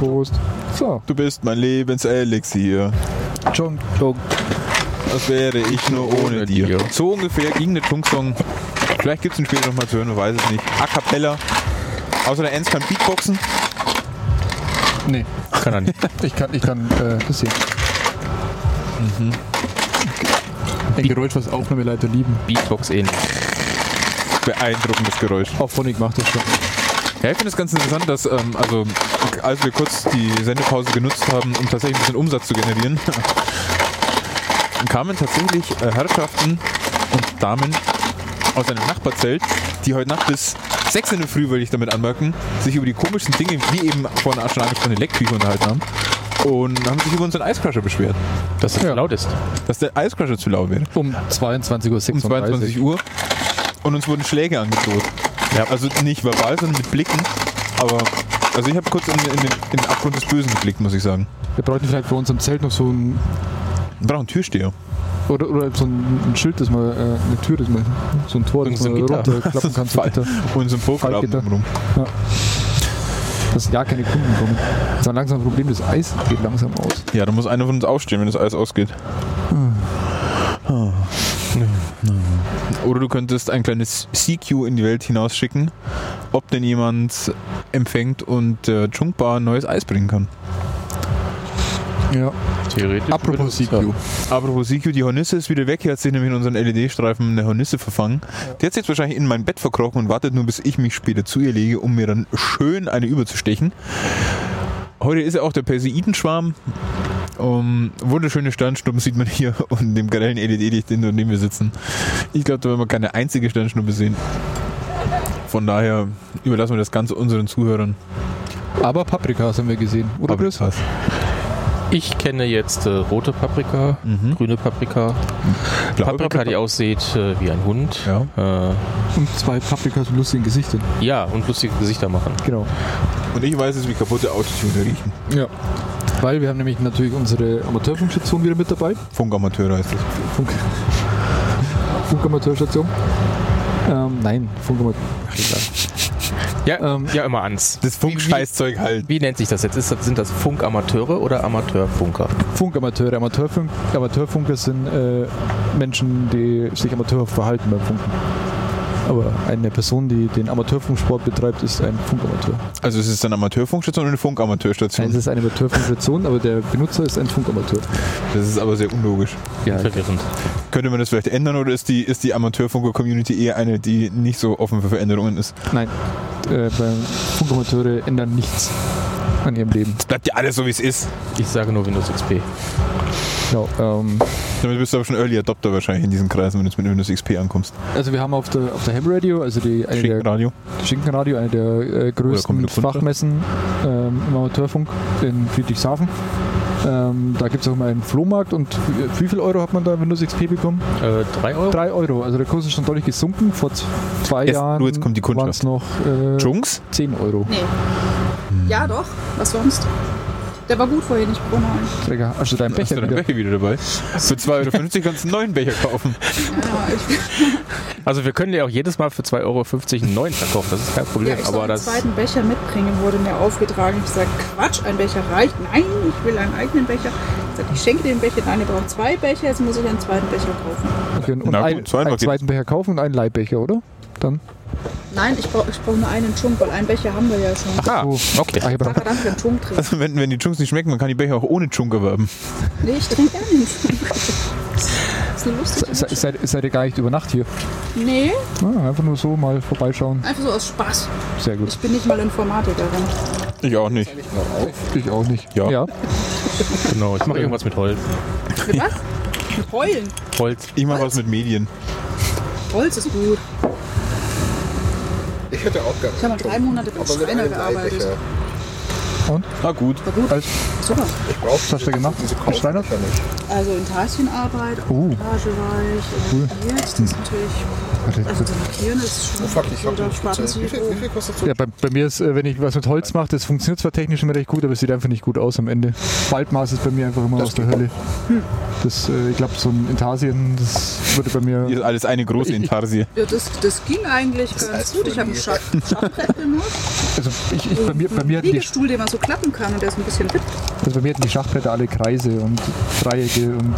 Prost. So, Du bist mein Lebenselixier. John. Was wäre ich nur ohne dir? So ungefähr ging der Chunk-Song. Vielleicht gibt es ihn später nochmal zu hören, man weiß es nicht. A Cappella. Außer der Ernst kann Beatboxen. Nee, Kann er nicht. <laughs> ich kann, ich kann äh, das hier. Ein Geräusch, was Aufnahmeleiter lieben. Beatbox ähnlich. Beeindruckendes Geräusch. Auch Phonic macht das schon. Ja, ich finde es ganz interessant, dass, ähm, also, als wir kurz die Sendepause genutzt haben, um tatsächlich ein bisschen Umsatz zu generieren, <laughs> kamen tatsächlich äh, Herrschaften und Damen aus einem Nachbarzelt, die heute Nacht bis 6 in der Früh, würde ich damit anmerken, sich über die komischen Dinge, wie eben vorhin auch schon angesprochene Leckküche unterhalten haben und haben sich über unseren Eiscrusher beschwert, Dass es Ja. zu laut ist. dass der Eiscrusher zu laut wäre. Um 22.36 Um 22 Uhr und uns wurden Schläge angedroht. Ja. Also nicht verbal, sondern mit Blicken. Aber also ich habe kurz in, in, den, in den Abgrund des Bösen geblickt, muss ich sagen. Wir bräuchten vielleicht bei uns im Zelt noch so ein, Wir brauchen einen Türsteher. oder, oder so ein, ein Schild, das man, äh, eine Tür, das man, so ein Tor, das man Gitter. runterklappen <laughs> kann. So Und so ein Pokerabend rum. dass ja keine Kunden kommen. Das ist ein langsam ein Problem, das Eis geht langsam aus. Ja, da muss einer von uns aufstehen, wenn das Eis ausgeht. Oder du könntest ein kleines CQ in die Welt hinausschicken, ob denn jemand empfängt und äh, Chunkbar neues Eis bringen kann. Ja. Theoretisch. Apropos CQ. Apropos CQ, die Hornisse ist wieder weg. Hier hat sich nämlich in unseren LED-Streifen eine Hornisse verfangen. Die hat sich jetzt wahrscheinlich in mein Bett verkrochen und wartet nur, bis ich mich später zu ihr lege, um mir dann schön eine überzustechen. Heute ist ja auch der Perseidenschwarm. Um, wunderschöne Sternschnuppen sieht man hier <laughs> und dem grellen LED-Licht, in dem wir sitzen. Ich glaube, da werden wir keine einzige Sternschnuppe sehen. Von daher überlassen wir das Ganze unseren Zuhörern. Aber Paprikas haben wir gesehen. Oder? Paprikas. Ich kenne jetzt äh, rote Paprika, Mhm. grüne Paprika, Blaue Paprika, die aussieht äh, wie ein Hund. Ja. Äh, Und zwei Paprikas mit lustigen Gesichtern. ja, und lustige Gesichter machen. Genau. Und ich weiß jetzt, wie kaputte Autotune riechen. Ja. Weil wir haben nämlich natürlich unsere Amateurfunkstation wieder mit dabei. Funkamateure heißt das. Funk Funkamateurstation. Ähm, nein, Funkamateur. Ach, egal. Ja, Ähm, ja immer ans. Das Funkscheißzeug halt. Wie nennt sich das jetzt? Ist das, sind das Funkamateure oder Amateurfunker? Funkamateure. Amateurfunk Amateurfunker sind äh, Menschen, die sich amateurhaft verhalten beim Funken. Aber eine Person, die den Amateurfunksport betreibt, ist ein Funkamateur. Also es ist eine Amateurfunkstation oder eine Nein, Funkamateurstation? es ist eine Amateurfunkstation, aber der Benutzer ist ein Funkamateur. Das ist aber sehr unlogisch. Ja, Verwirrend. Könnte man das vielleicht ändern oder ist die, ist die Amateurfunker-Community eher eine, die nicht so offen für Veränderungen ist? nein. Äh, Funkamateure ändern nichts an ihrem Leben. Es bleibt ja alles so, wie es ist. Ich sage nur Windows XP. Genau, ähm, Damit bist du aber schon Early Adopter wahrscheinlich in diesen Kreisen, wenn du jetzt mit Windows XP ankommst. also wir haben auf der, auf der Ham Radio, also die, eine der, Schinkenradio. Schinkenradio, eine der äh, größten. Fachmessen ähm, im Amateurfunk in Friedrichshafen. Ähm, da gibt es auch mal einen Flohmarkt und wie- viel Euro hat man da Windows XP bekommen? Äh, 3 Euro? 3 Euro. Also der Kurs ist schon deutlich gesunken. Vor zwei Jetzt, Jahren du, jetzt kommt die Kundschaft. noch äh, Jungs? 10 Euro. Nee. Ja, doch. Was sonst? Der war gut vorhin, ich brauche einen. Träger. Also dein Hast Becher du deinen wieder. Becher wieder dabei? Für 2,50 Euro kannst du einen neuen Becher kaufen. Ja, ich, Also wir können ja auch jedes Mal für 2,50 Euro einen neuen verkaufen, das ist kein ja, Problem. ich soll aber einen das, zweiten Becher mitbringen, wurde mir aufgetragen. Ich sage, Quatsch, ein Becher reicht. Nein, ich will einen eigenen Becher. Ich sage, ich schenke den Becher. Nein, ihr braucht zwei Becher, jetzt muss ich einen zweiten Becher kaufen. Okay, und Na gut, ein, zweimal einen geht's. zweiten Becher kaufen und einen Leihbecher, oder? Dann. Nein, ich brauche ich brauch nur einen Chunk, weil einen Becher haben wir ja schon. ah, okay. Ach, ich Sag dann für einen Chunk trinken. Also wenn, wenn die Jungs nicht schmecken, man kann die Becher auch ohne Chunk erwerben. Nee, ich trinke gerne einen Chunk. <laughs> Das ist eine lustige Se- Seid, seid ihr gar nicht über Nacht hier? Nee, Ah, einfach nur so mal vorbeischauen. einfach so aus Spaß. Sehr gut. Ich bin nicht mal Informatikerin. Ich auch nicht. Ich auch nicht. Ja. ja. Genau, ich mache irgendwas mit Holz. Mit was? Mit Heulen. Holz. Ich mache was mit Medien. Holz ist gut. Ich hätte auch gerne. Ich habe mal drei Monate beim Schreiner gearbeitet. Leihbecher. Na gut. Als, Super. Ich brauche was hast du gemacht? Nicht. Also Intarsienarbeit, Uh. Montagereich, Cool. Das ist natürlich. Also zu lackieren ist schon. Oh fuck, ich hab Wie viel, wie viel kostet so? Ja, bei, bei mir ist, äh, wenn ich was mit Holz mache, das funktioniert zwar technisch immer recht gut, aber es sieht einfach nicht gut aus am Ende. Waldmaß ist bei mir einfach immer Das aus der Hölle. Das, äh, ich glaube, so ein Intarsien, das würde bei Hier mir. ist alles eine große Intarsie. Ja, das, das ging eigentlich ganz heißt gut. Ich habe ein Folie. Schach- Schachbrett benutzt. Also ich, ich, bei, mir, bei, mir Liegestuhl, den man so klappen kann und der ist ein bisschen wippt. also bei mir hatten die Schachbretter alle Kreise und Dreiecke und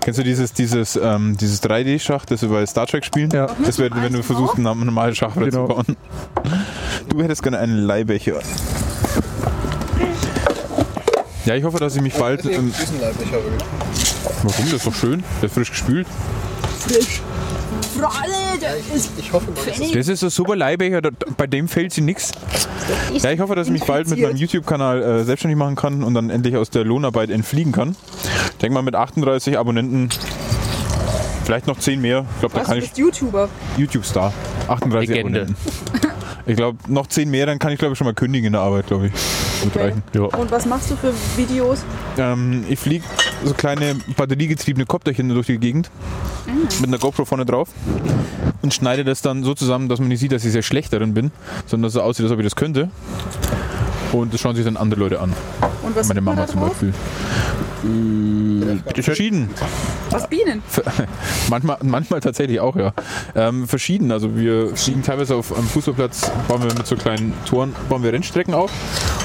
Kennst du dieses, dieses, ähm, dieses 3D-Schach, das wir bei Star Trek spielen? ja. Das wäre, wenn du versuchst, ein normales Schachbrett Genau. zu bauen. Du hättest gerne einen Leihbecher. Ja, ich hoffe, dass ich mich bald. Ich Ähm, warum? Das ist doch schön. Der ist frisch gespült. Frisch. Für alle, der ist Ich hoffe Das ist ein super Leihbecher, da- bei dem fällt sie nichts. Ja, ich hoffe, dass ich mich bald mit meinem YouTube-Kanal äh, selbstständig machen kann und dann endlich aus der Lohnarbeit entfliegen kann. Ich denke mal mit 38 Abonnenten, vielleicht noch 10 mehr. Ich glaube, da kann du ich bist YouTuber. YouTube-Star. 38 Legende. Abonnenten. Ich glaube, noch 10 mehr, dann kann ich glaube ich schon mal kündigen in der Arbeit, glaube ich. Okay. reichen. Ja. Und was machst du für Videos? Ähm, ich fliege so kleine batteriegetriebene Kopterchen durch die Gegend mit einer GoPro vorne drauf und schneide das dann so zusammen, dass man nicht sieht, dass ich sehr schlecht darin bin, sondern dass es aussieht, als ob ich das könnte. Und das schauen sich dann andere Leute an. Und was Meine Mama da zum? Beispiel. Äh, verschieden. Was Bienen? <laughs> Manchmal, manchmal tatsächlich auch, ja. Ähm, verschieden. Also wir fliegen teilweise auf einem Fußballplatz, bauen wir mit so kleinen Toren, bauen wir Rennstrecken auf.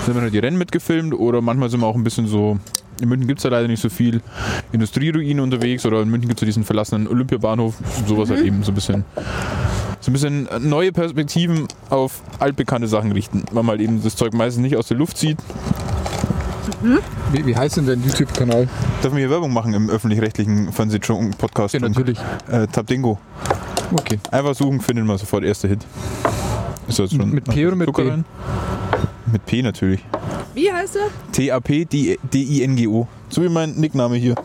Dann werden halt die Rennen mitgefilmt oder manchmal sind wir auch ein bisschen so. In München gibt es ja leider nicht so viel Industrieruinen unterwegs oder in München gibt es ja diesen verlassenen Olympiabahnhof. Sowas halt eben so ein bisschen. So ein bisschen neue Perspektiven auf altbekannte Sachen richten, weil man halt eben das Zeug meistens nicht aus der Luft zieht. Wie, wie heißt denn dein YouTube-Kanal? Darf man hier Werbung machen im öffentlich-rechtlichen Fernseh-Podcast? Ja, natürlich. Äh, Tabdingo. Okay. Einfach suchen, findet man sofort erster Hit. Ist das schon Mit P oder mit Zucker rein? Mit P natürlich. Wie heißt er? T-A-P-D-I-N-G-O. So wie mein Nickname hier.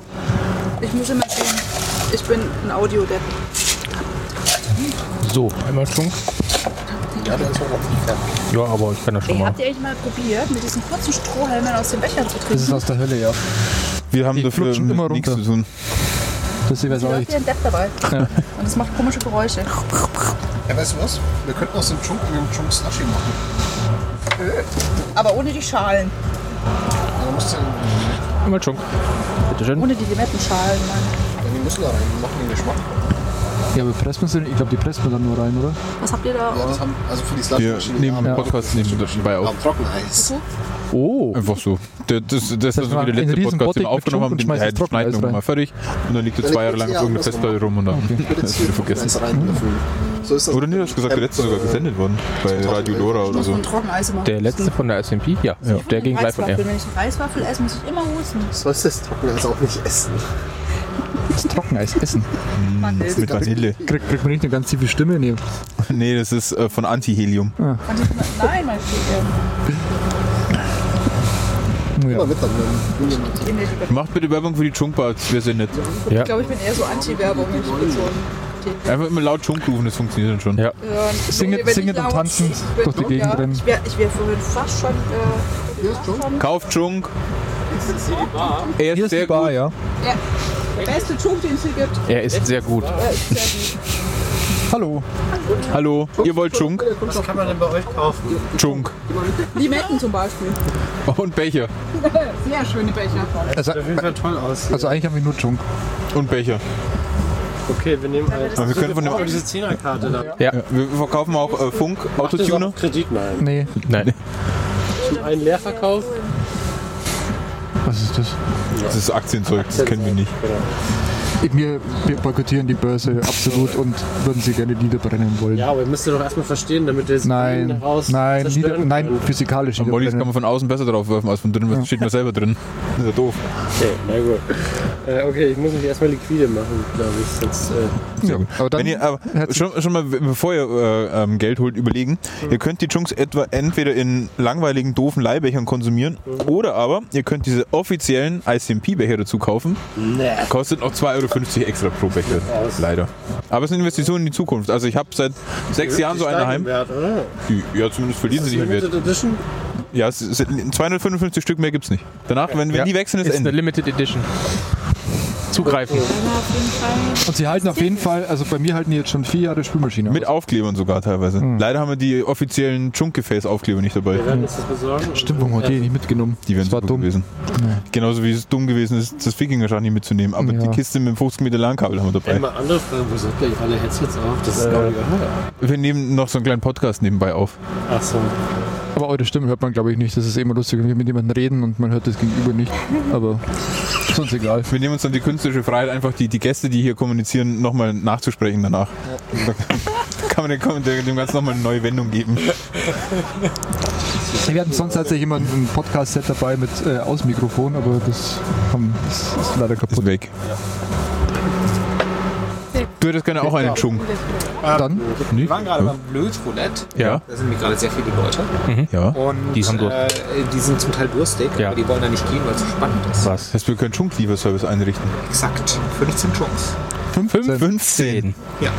Ich muss immer sehen. Ich bin ein Audiodepp. So, einmal schon. Ja, der ist auch noch nicht fertig. Ja, aber ich kann das schon Ey, mal. habt ihr eigentlich mal probiert, mit diesen kurzen Strohhalmen aus den Bechern zu Das ist trinken? aus der Hölle, ja. Wir haben Die dafür flutschen immer nichts runter. zu tun. Das Da auch nicht. einen Depp dabei. Und es macht komische Geräusche. Ja, weißt du was? Wir könnten aus dem Chunk einen Chunk Slushy machen. Aber ohne die Schalen. Ja, dann musst du Einmal schon. Bitte schön. Ohne die Limettenschalen, Mann. dann die Nüsse da rein, die machen den Geschmack. Ja, aber presst man sie, ich glaube, die presst man dann nur rein, oder? Was habt ihr da? Ja, das haben, also für die Wir Slushy-Maschine. nehmen wir- Podcast nehmen wir das dabei auf. haben Trockeneis. Oh. Einfach so. Das, das, das, ist heißt, so wie der letzte Podcast, den wir aufgenommen haben. Den das den schneiden wir Trockeneis mal fertig. Und dann liegt er zwei Jahre lang auf irgendeiner Festplatte rum und dann ist wieder vergessen. So ist das. Oder nee, du hast gesagt, der letzte sogar gesendet worden. Bei Radio Dora oder so. Der letzte von der SMP? Ja, der ging live von. Wenn ich Reiswaffel esse, muss ich immer husten. Sollst das Trockeneis auch nicht essen. Das Trockeneis essen. Mann, Mit Vanille. Kriegt, kriegt man nicht eine ganz tiefe Stimme? Nee. Nee, das ist äh, von Antihelium. Nein, mein ja. Lieber. Macht bitte Werbung für die Chunkbar, wir sind nett. Ich glaube, ich bin eher so Anti-Werbung. Einfach immer laut Chunk rufen, das funktioniert dann schon. Ja. Ja, ich singend und bin- durch die Gegend ja, rennen. Ich wäre wär vorhin fast schon. Äh, Kauft Chunk. Er Hier ist ist die sehr Bar, gut. ja. ja, der beste Chunk, den es hier gibt. Er ist sehr gut. Hallo. Hallo, ihr wollt Chunk? Was kann man denn bei euch kaufen? Chunk. Limetten zum Beispiel. Und Becher. Sehr schöne Becher. Also, Auf jeden Fall toll aus. also eigentlich haben wir nur Junk. Und Becher. Okay, wir nehmen halt. Aber wir können von dem, diese Zehnerkarte da. ja, wir verkaufen auch äh, Funk, Autotuner. Kredit? Nein. Nee, Nein. Einen Leerverkauf? Was ist das? Das ist Aktienzeug, das kennen wir nicht. Wir, wir boykottieren die Börse absolut und würden sie gerne niederbrennen wollen. Ja, aber ihr müsst ja doch erstmal verstehen, damit ihr das Nein, Haus nein, nieder, nein, physikalisch Am Bollis kann man von außen besser drauf werfen als von drinnen, was steht man selber drin. Das ist ja doof. Okay, na gut. Äh, okay, ich muss mich erstmal liquide machen, glaube ich. Sonst, äh, gut. Aber dann, Wenn ihr, aber schon, schon mal, bevor ihr äh, ähm, Geld holt, überlegen. Ihr könnt die Chunks etwa entweder in langweiligen, doofen Leihbechern konsumieren oder aber ihr könnt diese offiziellen ICMP-Becher dazu kaufen. Kostet noch 2,50 Euro extra pro Becher. Leider. Aber es ist eine Investition in die Zukunft. Also ich habe seit sechs Jahren so eine heim. im Wert, ja, zumindest verlieren sie nicht mehr Wert. Limited Edition? Ja, es sind 255 Stück mehr gibt's nicht. Danach, wenn, wenn Ja. die wechseln, ist Ist eine Ende. Limited Edition. Zugreifen. und sie halten auf jeden Fall, also bei mir halten die jetzt schon vier Jahre Spülmaschine. Mit aus. Aufklebern sogar teilweise. Leider haben wir die offiziellen Chunk-Gefäß-Aufkleber nicht dabei. Wir werden das besorgen. Stimmt, warum hat die nicht mitgenommen? Die wären das war super dumm. gewesen. Genauso wie es dumm gewesen ist, das Wikinger-Schach nicht mitzunehmen. Aber Ja. die Kiste mit dem 50 Meter LAN-Kabel haben wir dabei. Immer andere Fragen, wo sagt ihr alle Headsets auf? Das ist gar nicht Wir nehmen noch so einen kleinen Podcast nebenbei auf. Ach so. Aber eure Stimmen hört man, glaube ich, nicht. Das ist immer lustig, wenn wir mit jemandem reden und man hört das Gegenüber nicht. Aber sonst egal. Wir nehmen uns dann die künstlerische Freiheit, einfach die, die Gäste, die hier kommunizieren, nochmal nachzusprechen danach. Da <laughs> kann man dem, Ganzen nochmal eine neue Wendung geben. Wir hatten sonst tatsächlich immer ein Podcast-Set dabei mit äh, Außenmikrofon, aber das, haben, das ist leider Ist kaputt. weg. Du hättest gerne auch einen Chung. Dann, Wir waren gerade beim Blöds Roulette. Ja. Da sind mir gerade sehr viele Leute. Ja. Und Die haben Durst. Äh, die sind zum Teil durstig, Ja. aber die wollen da nicht gehen, weil es so spannend ist. Was? Das heißt, wir können Chunk-Lieferservice einrichten. Exakt. 15 Chunks. 15. 15. Ja.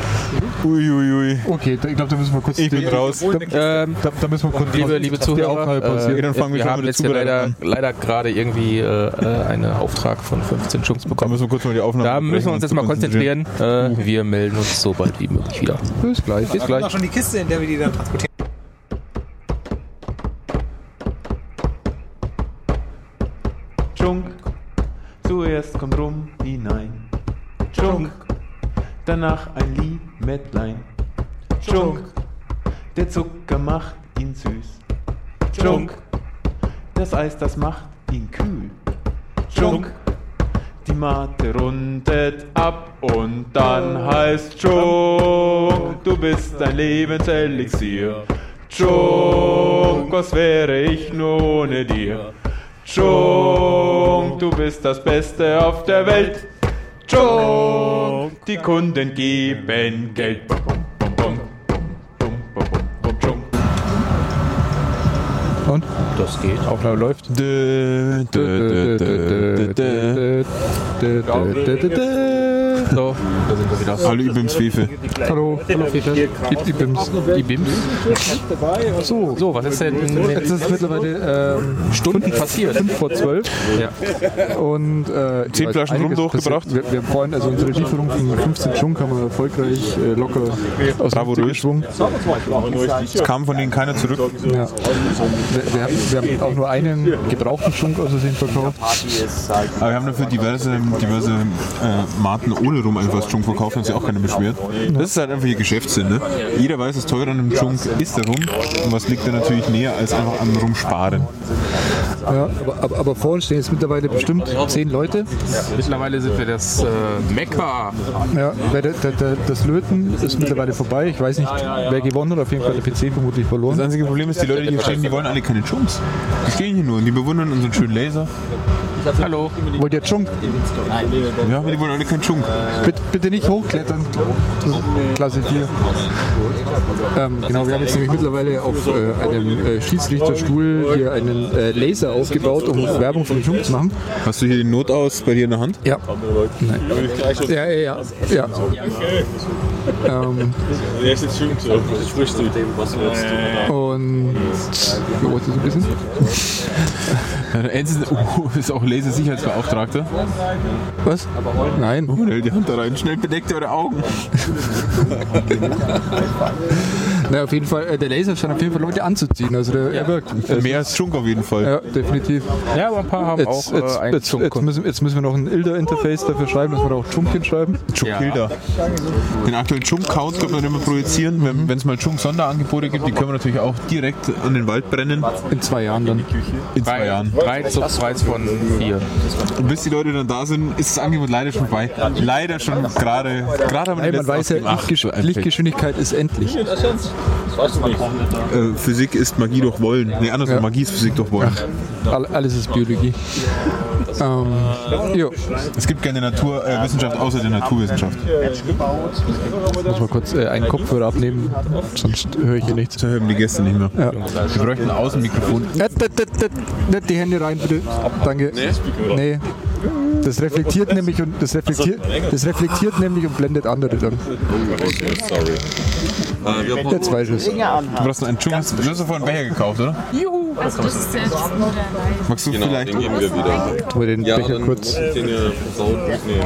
Uiuiui. Okay, da, ich glaube, da müssen wir kurz. Ich bin raus. Ähm, da, da müssen wir kurz liebe, liebe Zuhörer, äh, dann fangen wir wir haben hier leider, leider gerade irgendwie äh, äh, einen Auftrag von 15 Chunks Da bekommen. müssen wir kurz mal die Aufnahme Da müssen wir uns jetzt mal konzentrieren. Äh, wir melden uns so bald wie möglich wieder. Bis gleich. Bis Da gleich. kommt auch schon die Kiste, in der wir die dann transportieren. Chunk, zuerst kommt Rum hinein. Chunk, danach ein Limettlein. Chunk, der Zucker macht ihn süß. Chunk, das Eis, das macht ihn kühl. Chunk, die Mate rundet ab und dann heißt Chunk, du bist ein Lebenselixier. Chunk, was wäre ich nur ohne dir? Chunk, du bist das Beste auf der Welt. Chunk, die Kunden geben Geld. Und? Das geht. Aufnahme läuft. So, da sind wir wieder. Hallo Ibims Fefe. Hallo, hallo. Ib- Ibims. Ibims. So, So, was ist denn jetzt ist es mittlerweile ähm, Stunden passiert? 5 vor 12 Ja. und äh, Zehn Flaschen Rum durchgebracht. Wir, wir freuen, also unsere Lieferung von 15 Schunk haben wir erfolgreich äh, locker aus dem Bravo, geschwungen. Es kam von denen keiner zurück. Ja. Wir, haben, wir haben auch nur einen gebrauchten Schunk aus Versehen verkauft. Aber wir haben dafür diverse, diverse äh, Marken ohne Rum einfach als Chunk verkauft, hat sich auch keiner beschwert. Das ist halt einfach ihr Geschäftssinn. Ne? Jeder weiß, das teure an einem Chunk ist der Rum. Und was liegt da natürlich näher als einfach am Rum sparen. Ja, aber, aber, aber vor uns stehen jetzt mittlerweile bestimmt 10 Leute. Mittlerweile sind wir das äh, Mekka. Ja, der, der, der, das Löten ist mittlerweile vorbei. Ich weiß nicht, wer gewonnen hat. Auf jeden Fall der PC vermutlich Das verloren. einzige Problem ist, die Leute, die hier stehen, die wollen alle keine Chunks. Die stehen hier nur und die bewundern unseren schönen Laser. Hallo. Wollt ihr Chunk? Ja, aber die wollen alle keinen Chunk. Bitte, bitte nicht hochklettern. Klasse 4. Ähm, genau, wir haben jetzt nämlich mittlerweile auf äh, einem äh, Schiedsrichterstuhl hier einen äh, Laser aufgebaut, um Werbung für den Schunk zu machen. Hast du hier den Not aus bei dir in der Hand? Ja. Nein. Ja, ja, ja. ja. Ähm, und wie wollte so ein bisschen? <laughs> Enz ist, oh, ist auch Lasersicherheitsbeauftragter. Was? Nein. Oh, die Hand da rein. Schnell bedeckt eure Augen. <laughs> Na, auf jeden Fall, äh, der Laser scheint auf jeden Fall Leute anzuziehen. Also der, er wirkt. Mehr als Schunk auf jeden Fall. Ja, definitiv. Ja, aber ein paar haben Jetzt, auch jetzt, äh, jetzt, jetzt, müssen, jetzt müssen wir noch ein ILDA-Interface dafür schreiben, dass wir da auch Chunk schreiben. Chunk-Hilda. Den aktuellen Chunk-Count können wir nicht mehr projizieren. Wenn es mal Chunk-Sonderangebote gibt, die können wir natürlich auch direkt an den Wald brennen. In zwei Jahren dann. In zwei Jahren. Drei Subsprites von vier. Und bis die Leute dann da sind, ist das Angebot leider schon vorbei. Leider schon gerade. Gerade haben wir man weiß ja, aus dem Acht Lichtgesch einfällt. Lichtgeschwindigkeit ist endlich. Äh, Physik ist Magie durch Wollen. Nee, andersrum, Ja. Magie ist Physik durch Wollen. All, alles ist Biologie. Ähm, jo, Es gibt keine Naturwissenschaft außer der Naturwissenschaft. ich muss mal kurz äh, einen Kopfhörer abnehmen, sonst höre ich hier nichts. So hören die Gäste nicht mehr. Ja. Wir bräuchten ein Außenmikrofon. Äh, d- d- d- Nicht die Hände rein, bitte. Danke. Nee. Das reflektiert nämlich und das reflektiert, das reflektiert nämlich und blendet andere dann. Jetzt weiß ich es. Du hast einen Chunk. Du hast vorhin einen Becher gekauft, oder? Juhu, also das ist der. Magst du vielleicht? Den geben wir wieder. Tu mal den Ja, Becher dann kurz. den ja versaut mitnehmen.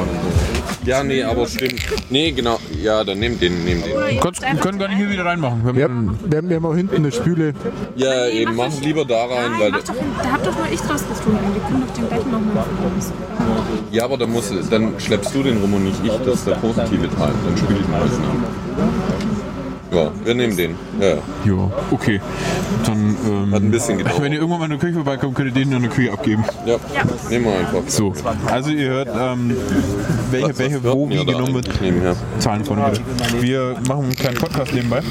Ja, nee, aber stimmt. Nee, genau. Ja, dann nehmt den, nehmt den. Kannst, wir können gar nicht hier wieder reinmachen. Wir Wir haben, haben, wir haben, wir haben auch hinten eine Spüle. Ja, eben, mach lieber da rein, weil. Mach doch, da habt doch nur ich draus getrunken. Wir können doch den gleichen nochmal von uns. Ja, aber dann, musst, dann schleppst du den rum und nicht ich. Das ist der positive Teil. Dann spiele ich den alles nach. Ja, wir nehmen den. Ja, ja. ja, okay. Dann, ähm, Hat ein bisschen <laughs> gedauert. wenn ihr irgendwann mal in der Küche vorbeikommt, könnt ihr den in der Küche abgeben. ja. nehmen wir einfach. So, also ihr hört, ähm, welche Becher wo wie genommen wird. Nebenher. Zahlen von bitte. Wir machen einen kleinen Podcast nebenbei.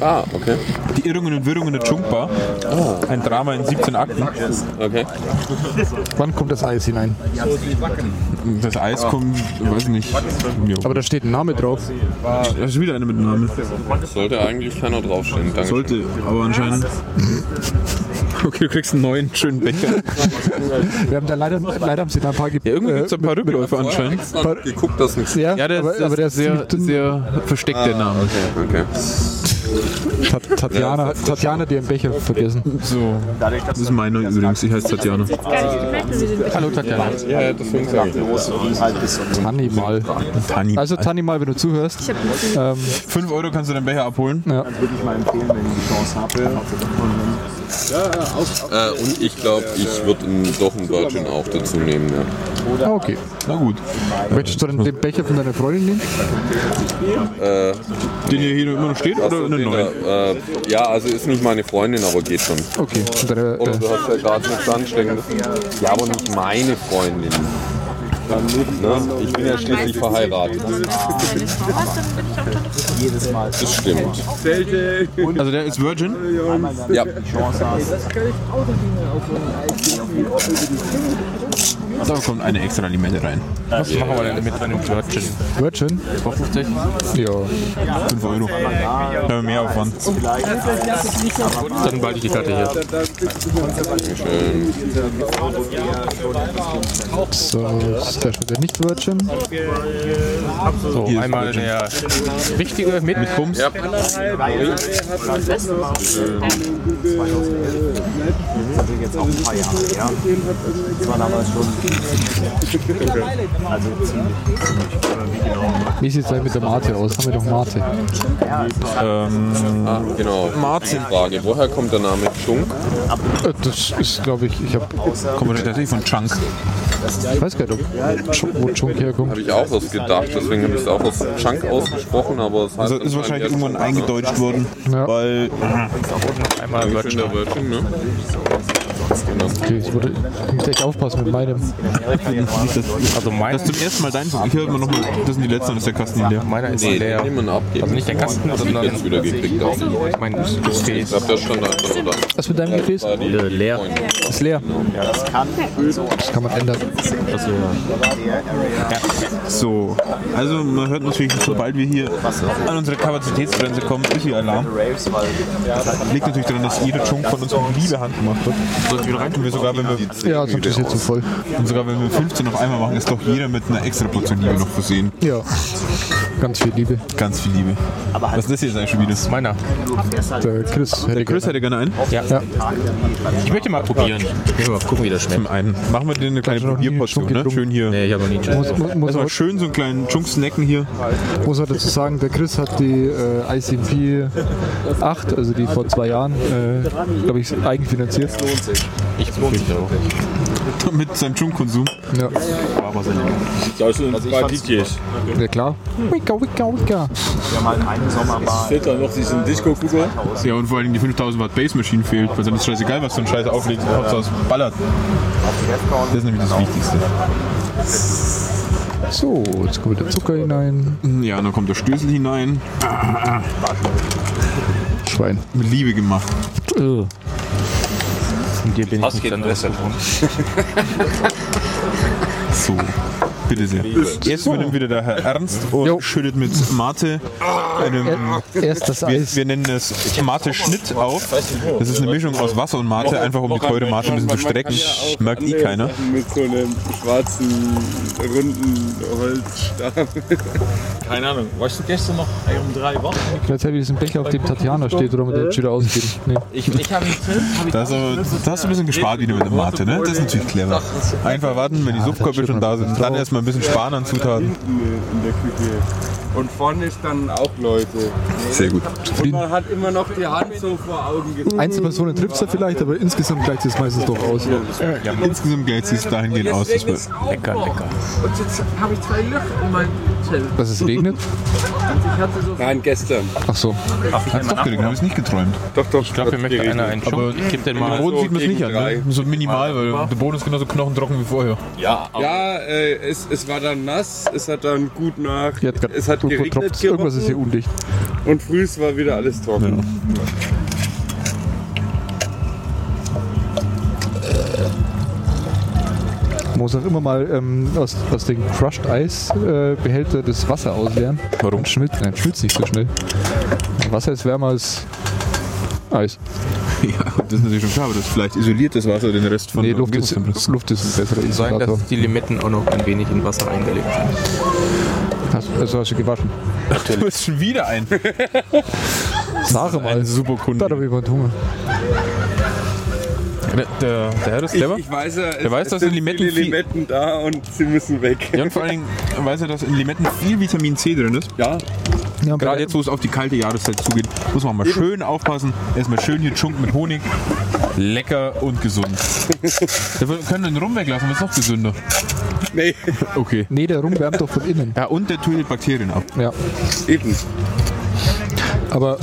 Ah, okay. Die Irrungen und Wirrungen der Chunkbar. Ein Drama in 17 Akten. Okay. Wann kommt das Eis hinein? Das Eis kommt, weiß ich nicht. Jo. Aber da steht ein Name drauf. da ist wieder eine mit Namen. Sollte eigentlich keiner draufstehen. Danke. Sollte, aber anscheinend. Okay, du kriegst einen neuen schönen Becher. Wir haben da leider, leider haben sie da ein paar ge- Ja, irgendwie äh, gibt es ein paar Rückläufe anscheinend. Extra geguckt, dass nichts. Ja, Ja, der, aber, ist- aber der ist sehr, ziemlich sehr versteckt, der Name. Okay, okay. Tat, Tatjana, Tatjana hat ihren Becher vergessen. So, das ist meiner übrigens. Ich heiße Tatjana. Den Hallo Tatjana. Ja, deswegen sage ich. Tanni mal. Tani. Also Tanni mal, wenn du zuhörst. Ähm, 5 Euro kannst du den Becher abholen. ja. Äh, und ich glaube, ich würde doch einen Virgin auch dazu nehmen. Ja. Ah, okay. Na gut. Möchtest du dann den Becher von deiner Freundin nehmen? Den hier, hier immer noch steht oder einen neuen? da, äh, ja, also ist nicht meine Freundin, aber geht schon. Okay. Und deine, Oder äh, du hast ja gerade nichts ansteckendes. Ja, aber nicht meine Freundin. Ne? Ich bin ja schließlich verheiratet. Ich auch doch Das stimmt. Also der ist Virgin. Ja. Da kommt eine extra Limette rein. Was machen wir denn mit einem Virgin? Virgin? 50? Ja. 5 Euro. Wir mehr Aufwand. Dann behalte ich die Karte hier. Schön. So, das ist der schon der nicht Virgin. So, Hier einmal der richtige mit, mit Bums. Ja. Wie sieht es denn mit der Mate aus? Haben wir doch Mate. Ähm, Ah, genau. Martin. Frage, woher kommt der Name Chunk? Äh, Das ist, glaube ich, ich habe, Kommt tatsächlich von Chunk. ich weiß gar nicht, ob Chunk- wo Chunk herkommt. Habe ich auch was gedacht, deswegen habe ich es auch als Chunk ausgesprochen, aber es heißt Also ist wahrscheinlich irgendwann eingedeutscht worden, Ja. weil Einmal Virgin, ne? Okay, ich, ich muss echt aufpassen mit meinem. Also meiner, das ist zum ersten Mal dein. Ich höre immer noch mal, das sind die letzten, das ist der Kasten hier leer. meiner ist Nee, leer. Also nicht der Kasten, Ich sondern jetzt wieder gekriegt ich meine das Ich Gefäß. glaube, der stand einfach nur da. Was mit deinem Gefäß? Die Leer. Ist leer. Das kann man ändern. So, also man hört natürlich, sobald wir hier an unsere Kapazitätsgrenze kommen, ist hier Alarm. Liegt natürlich daran, dass jeder Chunk von uns mit Liebe handgemacht wird. Ich wieder Und wir sogar, wenn wir, Ja, sonst ist jetzt so voll. und sogar wenn wir 15 auf einmal machen, ist doch jeder mit einer extra Portion Liebe noch versehen. Ja. Ganz viel Liebe. Ganz viel Liebe. Was ist das hier jetzt eigentlich schon wieder? Meiner. Der Chris hätte Chris hätte gerne einen. Ja. Ja. Ich möchte mal probieren. Ja, mal gucken, wie das schmeckt. Zum einen. Machen wir dir eine kleine Probierportion, ne? Schön hier. Nee, ich habe noch nie einen Muss, muss, muss, Erstmal schön so einen kleinen Chunk-Snacken hier. muss man dazu sagen, der Chris hat die äh, ICP 8, also die vor zwei Jahren, äh, glaube ich, eigenfinanziert. Ich befürchte auch. <laughs> Mit seinem Chunk-Konsum. Ja, Das sind zwei DJs. ja klar. Wicka, wicka, wicka. Fehlt da noch diesen Disco-Kugeln? Ja, und vor allem die 5000 Watt Bass-Maschine fehlt, weil dann ist scheißegal, was du einen Scheiß auflegst, Hauptsache es ballert. Das ist nämlich das Wichtigste. So, jetzt kommt der Zucker hinein. Ja, dann kommt der Stößel hinein. Schwein. Mit Liebe gemacht. Von dir bin ich nicht entrüstet. <laughs> So, bitte sehr. Jetzt übernimmt wieder der Herr Ernst und Jo. schüttet mit Mate einem, Erst das wir, Eis. wir nennen es Mate-Schnitt auf. Das ist eine Mischung aus Wasser und Mate, einfach um die teure Mate ein bisschen zu strecken. Merkt eh keiner. Mit so einem schwarzen, runden Holzstab. Keine Ahnung. Warst du gestern noch um drei wach? Jetzt habe ich diesen Becher, auf dem Tatjana steht, oder mit dem jetzt wieder ausgeben. Nee. Ich, ich habe Da hast, du, ein bisschen gespart wieder mit der Mate, ne? Das ist natürlich clever. Einfach warten, wenn die Schon da sind. Dann erstmal ein bisschen sparen an Zutaten. in der Küche. Und vorne standen auch Leute. Sehr gut. Und man hat immer noch die Hand so vor Augen gezogen. Einzelpersonen trifft es ja vielleicht, aber insgesamt gleicht es meistens doch aus. Insgesamt gleicht es dahingehend aus, dass Lecker, lecker. Und jetzt habe ich zwei Löcher in meinem Zelt. Dass es regnet? <laughs> Ich so Nein, gestern. Ach so. Hat's doch geregnet, habe ich nicht geträumt. Doch, doch. Ich glaube, wir möchten einer einen. Ich gebe den mal. Boden sieht man es nicht an, ne? So minimal, weil der Boden ist genauso knochentrocken wie vorher. Ja, aber Ja, äh, es, es war dann nass, es hat dann gut nach. Hat es hat geregnet. Irgendwas ist hier undicht. und früh war wieder alles trocken. Man muss auch immer mal ähm, aus, aus dem Crushed Eis äh, Behälter das Wasser ausleeren. Warum? Schmilzt, nein, schmilzt nicht so schnell. Wasser ist wärmer als Eis. <laughs> Ja, das ist natürlich schon klar, aber das vielleicht isoliert das Wasser den Rest von nee, der Luft ist. Luft ist ein besserer Sagen, Isolator. dass die Limetten auch noch ein wenig in Wasser eingelegt sind. Hast, also hast du gewaschen. Du bist schon wieder ein. Sag mal. Ein super Da Kunde. habe ich mal Hunger. Der, der, der Herr ist clever. Ich, ich weiß ja, Der weiß, dass sind in Limetten Limetten da und sie müssen weg. Ja, und vor allen Dingen weiß er, dass in Limetten viel Vitamin C drin ist. Ja, Ja, Gerade jetzt, wo es auf die kalte Jahreszeit zugeht, muss man mal schön aufpassen. Erstmal schön hier Chunk mit Honig. Lecker und gesund. <laughs> Wir können den Rum weglassen, wird noch gesünder. nee, Okay. Nee, der Rum wärmt doch von innen. Ja, und der tötet Bakterien ab. Ja. eben. Aber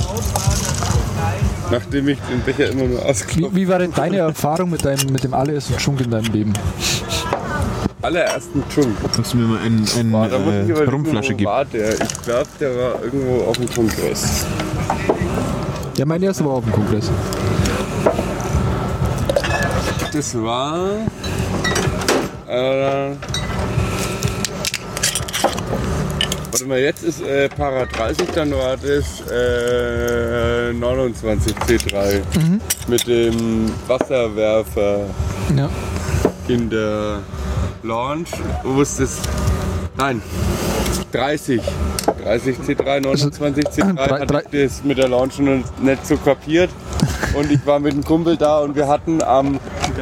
Nachdem ich den Becher immer nur wie, ausklopfe. wie war denn deine Erfahrung mit, deinem, mit dem allerersten Schunk in deinem Leben? Allerersten Chunk. Kannst du mir mal eine ein, Boah, da muss ich äh, überlegen, Rumflasche wo geben? war der? Ich glaube, der war irgendwo auf dem Kongress. Ja, mein erster war auf dem Kongress. Das war. Äh, warte mal, jetzt ist äh, Para 30, dann war das äh, 29 C3 mit dem Wasserwerfer Ja. in der Launch. Wo ist das? Nein, 30. 30 C3, 29 C3 drei- hatte ich das mit der Launch noch nicht so kapiert. <laughs> Und ich war mit einem Kumpel da und wir hatten am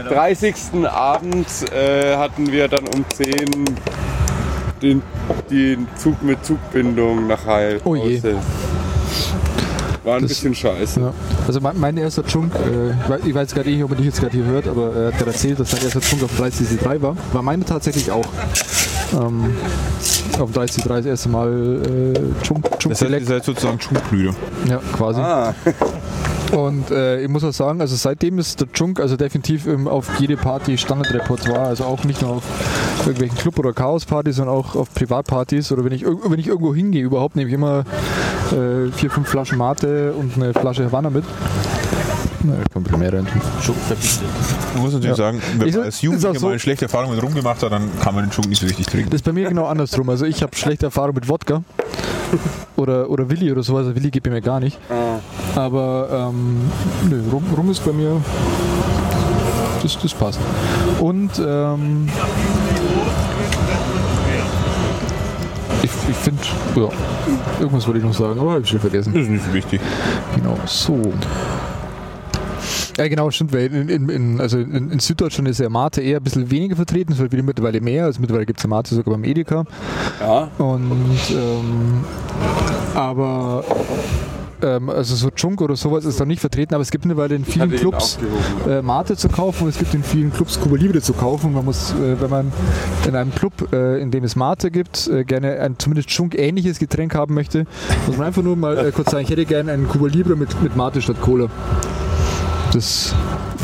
30. Abend äh, hatten wir dann um 10 den, den Zug mit Zugbindung nach Heil. Oh je. War ein Das- bisschen scheiße. Ja. Also mein, mein erster Chunk, äh, ich weiß- gerade nicht, ob man dich jetzt gerade hier hört, aber er hat gerade erzählt, dass sein erster Chunk auf 30C3 war. War meine tatsächlich auch. Ähm, auf 30C3 das erste Mal äh, Chunk, Chunk Das heißt, ihr seid sozusagen Chunkbrüder. Ja, quasi. Ah, Und äh, ich muss auch sagen, also seitdem ist der Chunk also definitiv im, auf jede Party Standardrepertoire, also auch nicht nur auf irgendwelchen Club- oder Chaos-Partys, sondern auch auf Privatpartys oder wenn ich, wenn ich irgendwo hingehe überhaupt, nehme ich immer äh, vier, fünf Flaschen Mate und eine Flasche Havanna mit. Na, ich bisschen mehr rein. Schunk verbietet. Man muss natürlich Ja. sagen, wenn Ist- man als Jugendlicher so- mal eine schlechte Erfahrung mit Rum gemacht hat, dann kann man den Chunk nicht so richtig trinken. Das ist bei mir genau andersrum. Also ich habe schlechte Erfahrung mit Wodka oder, oder Willi oder sowas. Also Willi gibt mir gar nicht. Aber ähm, nö, rum, rum ist bei mir das, das passt. Und ähm, ich, ich finde, ja, irgendwas wollte ich noch sagen, aber habe ich schon vergessen. Das ist nicht so wichtig. Genau, so. Ja, genau, stimmt, weil in, in, in, also in, in Süddeutschland ist ja Mate eher ein bisschen weniger vertreten, es wird wieder mittlerweile mehr, also mittlerweile gibt es ja Mate sogar beim Edeka. Ja. Und, ähm, aber, ähm, also so Junk oder sowas ist da nicht vertreten, aber es gibt mittlerweile in vielen Clubs äh, Mate zu kaufen und es gibt in vielen Clubs Cuba Libre zu kaufen. Man muss, äh, wenn man in einem Club, äh, in dem es Mate gibt, äh, gerne ein zumindest Junk-ähnliches Getränk haben möchte, muss man einfach nur mal äh, kurz sagen, ich hätte gerne einen Cuba Libre mit, mit Mate statt Cola. Das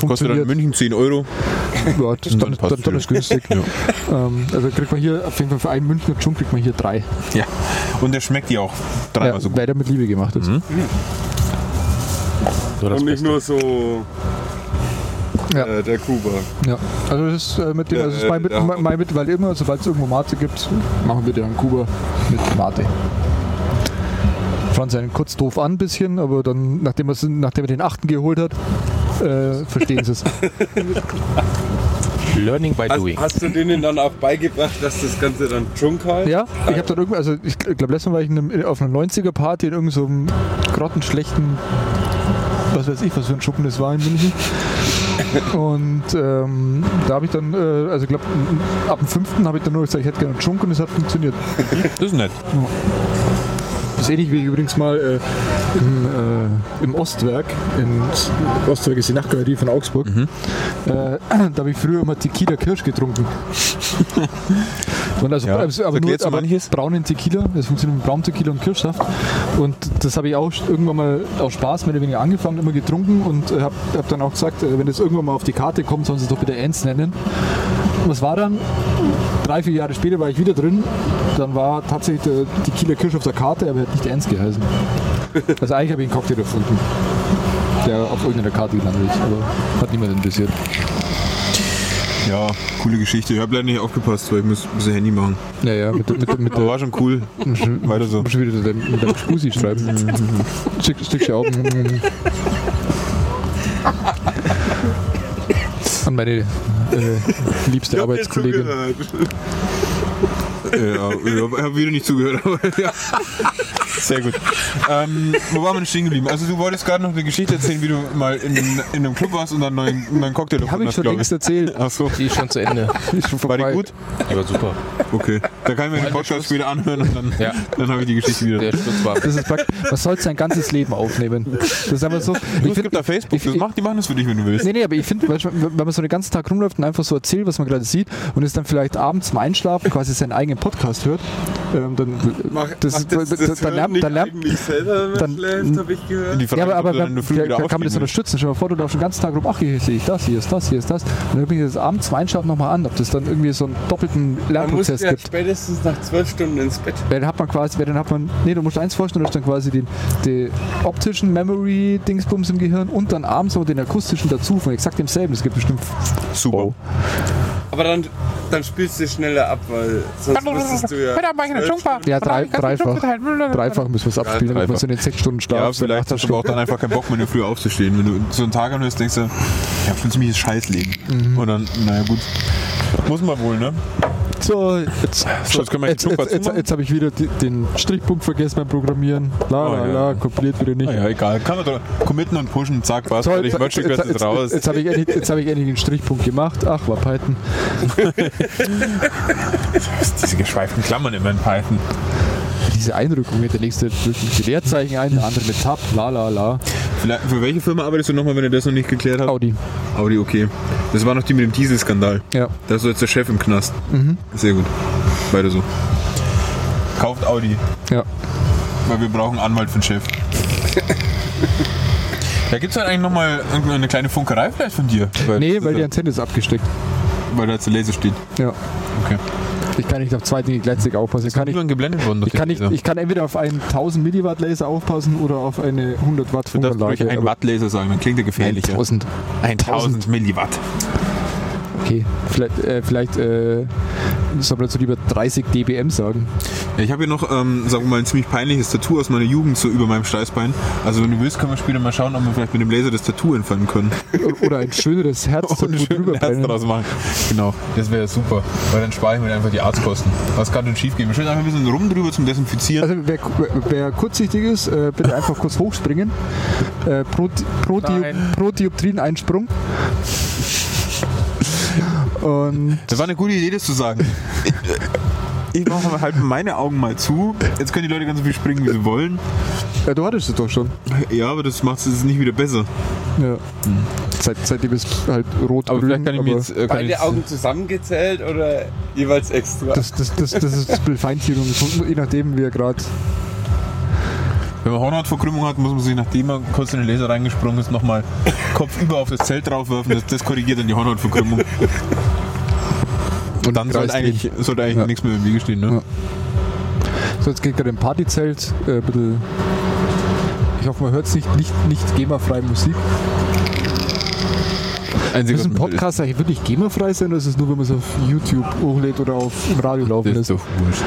Kostet dann in funktioniert. München 10 Euro. Ja, das, Und dann, dann dann, dann ist günstig. Ähm, also kriegt man hier auf jeden Fall für einen Münchner Junk kriegt man hier drei. Ja. Und der schmeckt dir auch dreimal Ja, so gut. weil der mit Liebe gemacht ist. Mhm. So das Und nicht Beste. nur so Ja. äh, der Kuba. Ja, also das ist äh, mit dem, Ja, also das äh, mein, mit, ja. mein, mein mittlerweile immer, sobald es irgendwo Mate gibt, machen wir dann Kuba mit Mate. Franz einen kurz doof an ein bisschen, aber dann, nachdem, nachdem er den achten geholt hat, äh, verstehen sie es. <laughs> Learning by Hast, doing. hast du denen dann auch beigebracht, dass das Ganze dann Junk heißt? Ja, ich habe dann irgendwie, also ich glaube, letztes Mal war ich in einem, auf einer 90er-Party in irgendeinem so grottenschlechten, was weiß ich, was für ein Schuppen das war in München. Und ähm, da habe ich dann, äh, also ich glaube, ab dem fünften habe ich dann nur gesagt, ich hätte gerne einen Schunk und es hat funktioniert. Das ist nett. Das ist ähnlich wie ich übrigens mal äh, im, äh, im Ostwerk, in Ostwerk ist die Nachtgalerie von Augsburg, äh, <clears throat> da habe ich früher immer Tequila Kirsch getrunken. <laughs> Und also, Ja, also, aber nur aber manches? braunen Tequila, das funktioniert mit Brauntequila und Kirschsaft. Und das habe ich auch irgendwann mal aus Spaß mehr oder weniger angefangen, immer getrunken und äh, habe hab dann auch gesagt, äh, wenn das irgendwann mal auf die Karte kommt, sollen sie es doch bitte Ernst nennen. Was war dann? Drei, vier Jahre später war ich wieder drin. Dann war tatsächlich der Tequila Kirsch auf der Karte, aber er hat nicht Ernst geheißen. Also eigentlich habe ich einen Cocktail erfunden, der auf irgendeiner Karte gelandet ist, aber hat niemand interessiert. Ja, coole Geschichte. Ich habe leider nicht aufgepasst, weil ich muss ein bisschen Handy machen. Ja, ja, mit, der- mit, mit Aber war schon cool. Weiter so. muss schon wieder mit deinem Spusi schreiben. Stück, Stückchen Augen. An meine äh, liebste Arbeitskollegin. <laughs> Ja, ich habe wieder nicht zugehört. Aber ja. <laughs> Sehr gut. Ähm, wo waren wir denn stehen geblieben? Also du wolltest gerade noch eine Geschichte erzählen, wie du mal in, in einem Club warst und dann einen neuen, neuen Cocktail Die habe ich schon längst erzählt. Ach so, Die ist schon zu Ende. <laughs> Ist schon war die vorbei. gut? Die war super. Okay. Da kann ich mir den Podcast später anhören und dann, Ja. dann habe ich die Geschichte wieder. Der Sturz war. Das ist praktisch, man sollte sein ganzes Leben aufnehmen. Das ist einfach so. Du, Ich es find, gibt da Facebook, ich- das macht, die machen das für dich, wenn du willst. Nee, nee, aber ich finde, wenn man so den ganzen Tag rumläuft und einfach so erzählt, was man gerade sieht und es dann vielleicht abends zum Einschlafen quasi seinen eigenen Podcast hört, ähm, dann, Mach, das, ach, das, das, dann, dann, hört lernt, nicht dann lernt eigentlich selber, wenn man dann- schläft, habe ich gehört. Die ja, aber, aber du dann da, wieder da kann man das unterstützen. Stell dir mal vor, du darfst den ganzen Tag rum, ach, hier sehe ich das, hier ist das, hier ist das. Und dann bringe ich das abends zum Einschlafen nochmal an, ob das dann irgendwie so einen doppelten Man muss Lernprozess ja gibt. spätestens nach zwölf Stunden ins Bett. Weil dann hat man quasi, dann hat man, nee, du musst eins vorstellen, du hast dann quasi den, den optischen Memory-Dingsbums im Gehirn und dann abends noch den akustischen dazu von exakt demselben. Es gibt bestimmt Super. Aber dann, dann spielst du schneller ab, weil sonst müsstest du ja. Ja, drei, dreifach. Dreifach müssen wir es abspielen, damit wir so in den sechs Stunden Schlaf Ja, vielleicht hast du aber auch dann einfach keinen Bock mehr, in der Früh aufzustehen. Wenn du so einen Tag anhörst, denkst du, ja, ich hab ein ziemliches Scheißleben. Mhm. Und dann, naja gut. Muss man wohl, ne? So, jetzt, So, jetzt jetzt, jetzt jetzt, habe ich wieder die, den Strichpunkt vergessen beim Programmieren. La Oh, la ja. la, kompiliert wieder nicht. Naja, egal. Kann man doch committen und pushen, zack, was. Fertig, jetzt, Magic jetzt, jetzt, raus. jetzt habe ich, hab ich endlich den Strichpunkt gemacht. Ach, war Python. <laughs> Diese geschweiften Klammern immer in Python. Diese Einrückung mit der nächste drückt mit Leerzeichen ein, der andere mit Tab, la la la. Für welche Firma arbeitest du nochmal, wenn ihr das noch nicht geklärt habt? Audi. Audi, okay. Das war noch die mit dem Dieselskandal. Ja. Da ist so jetzt der Chef im Knast. Sehr gut. Weiter so. Kauft Audi, Ja. weil wir brauchen einen Anwalt für den Chef. <laughs> Da gibt es halt eigentlich nochmal eine kleine Funkerei vielleicht von dir. Weil Nee, weil die Antenne ist abgesteckt. weil da jetzt der Laser steht. Ja. Okay. Ich kann nicht auf zwei Dinge gleichzeitig aufpassen. Ich kann, nicht, geblendet worden. ich, kann nicht, ich kann entweder auf einen 1000 Milliwatt Laser aufpassen oder auf eine 100 Watt Du darfst ruhig Funkanlage. ein Watt Laser sagen, dann klingt der gefährlicher. 1000. 1000 Milliwatt. Okay, vielleicht, äh, vielleicht äh, soll man dazu lieber 30 dBm sagen. Ja, ich habe hier noch, ähm, sagen wir mal, ein ziemlich peinliches Tattoo aus meiner Jugend so über meinem Steißbein. Also wenn du willst, können wir später mal schauen, ob wir vielleicht mit dem Laser das Tattoo entfernen können. Oder ein schöneres <laughs> Herz Und ein schönes Herz draus machen. Genau, das wäre super. Weil dann spare ich mir einfach die Arztkosten. Was kann denn schief gehen? Wir stellen einfach ein bisschen rum drüber zum Desinfizieren. Also wer, wer kurzsichtig ist, äh, bitte einfach kurz hochspringen. Äh, pro, pro, Diop, pro Dioptrin ein Sprung. Und Das war eine gute Idee, das zu sagen. Ich mache halt meine Augen mal zu. Jetzt können die Leute ganz so viel springen, wie sie wollen. ja, du hattest es doch schon. Ja, aber das macht es nicht wieder besser. Ja. Seit, seitdem ist halt rot Aber grün, vielleicht kann ich mir jetzt. Äh, Beide Augen zusammengezählt oder jeweils extra? das, das, das, das ist ein bisschen Feintuning, je nachdem wie er gerade. Wenn man Hornhautverkrümmung hat, muss man sich, nachdem man kurz in den Laser reingesprungen ist, nochmal <laughs> kopfüber auf das Zelt draufwerfen. Das, das korrigiert dann die Hornhautverkrümmung. Und dann sollte eigentlich, sollte eigentlich Ja. nichts mehr im Wege stehen. Ne? Ja. So, jetzt geht gerade im Partyzelt. Äh, ein bisschen, ich hoffe, man hört es nicht, nicht, nicht GEMA-freie Musik. Einzig, Ist ein Podcast eigentlich wirklich GEMA-frei sein oder ist es nur, wenn man es auf YouTube hochlädt oder auf Radio laufen Das ist lässt? doch wurscht.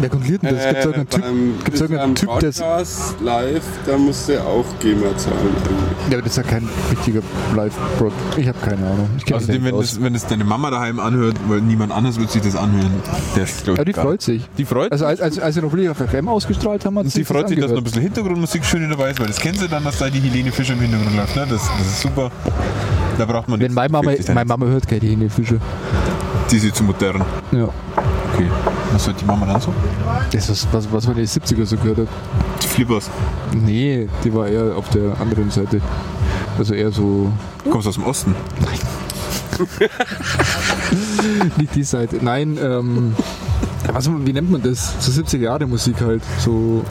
Wer kontrolliert denn das? Gibt es irgendeinen Typ, gibt's irgendeinen Typ der. Podcast live, da musst du auch GEMA zahlen. eigentlich. Ja, aber das ist ja kein richtiger Live-Prod. Ich habe keine Ahnung. Außerdem, nicht wenn das, wenn das deine Mama daheim anhört, weil niemand anders wird sich das anhören. Der ich, Ja, die freut sich. Die freut Also als, als, als wir noch wirklich auf FM ausgestrahlt haben, hat Und sie das freut sich, dass noch ein bisschen Hintergrundmusik schön dabei ist, weil das kennt sie dann, dass da die Helene Fischer im Hintergrund läuft. Ne? Das, das ist super. Da braucht man Wenn meine Mama, sich meine Mama hört keine Helene Fischer. Die ist zu modern. Ja. Okay. Was hört die Mama dann so? Das ist was, was man in den 70er so gehört hat. Die Flippers. Nee, die war eher auf der anderen Seite. Also eher so. Du kommst aus dem Osten. <laughs> Nicht die Seite. Nein, ähm. Was, wie nennt man das? So 70er Jahre Musik halt. So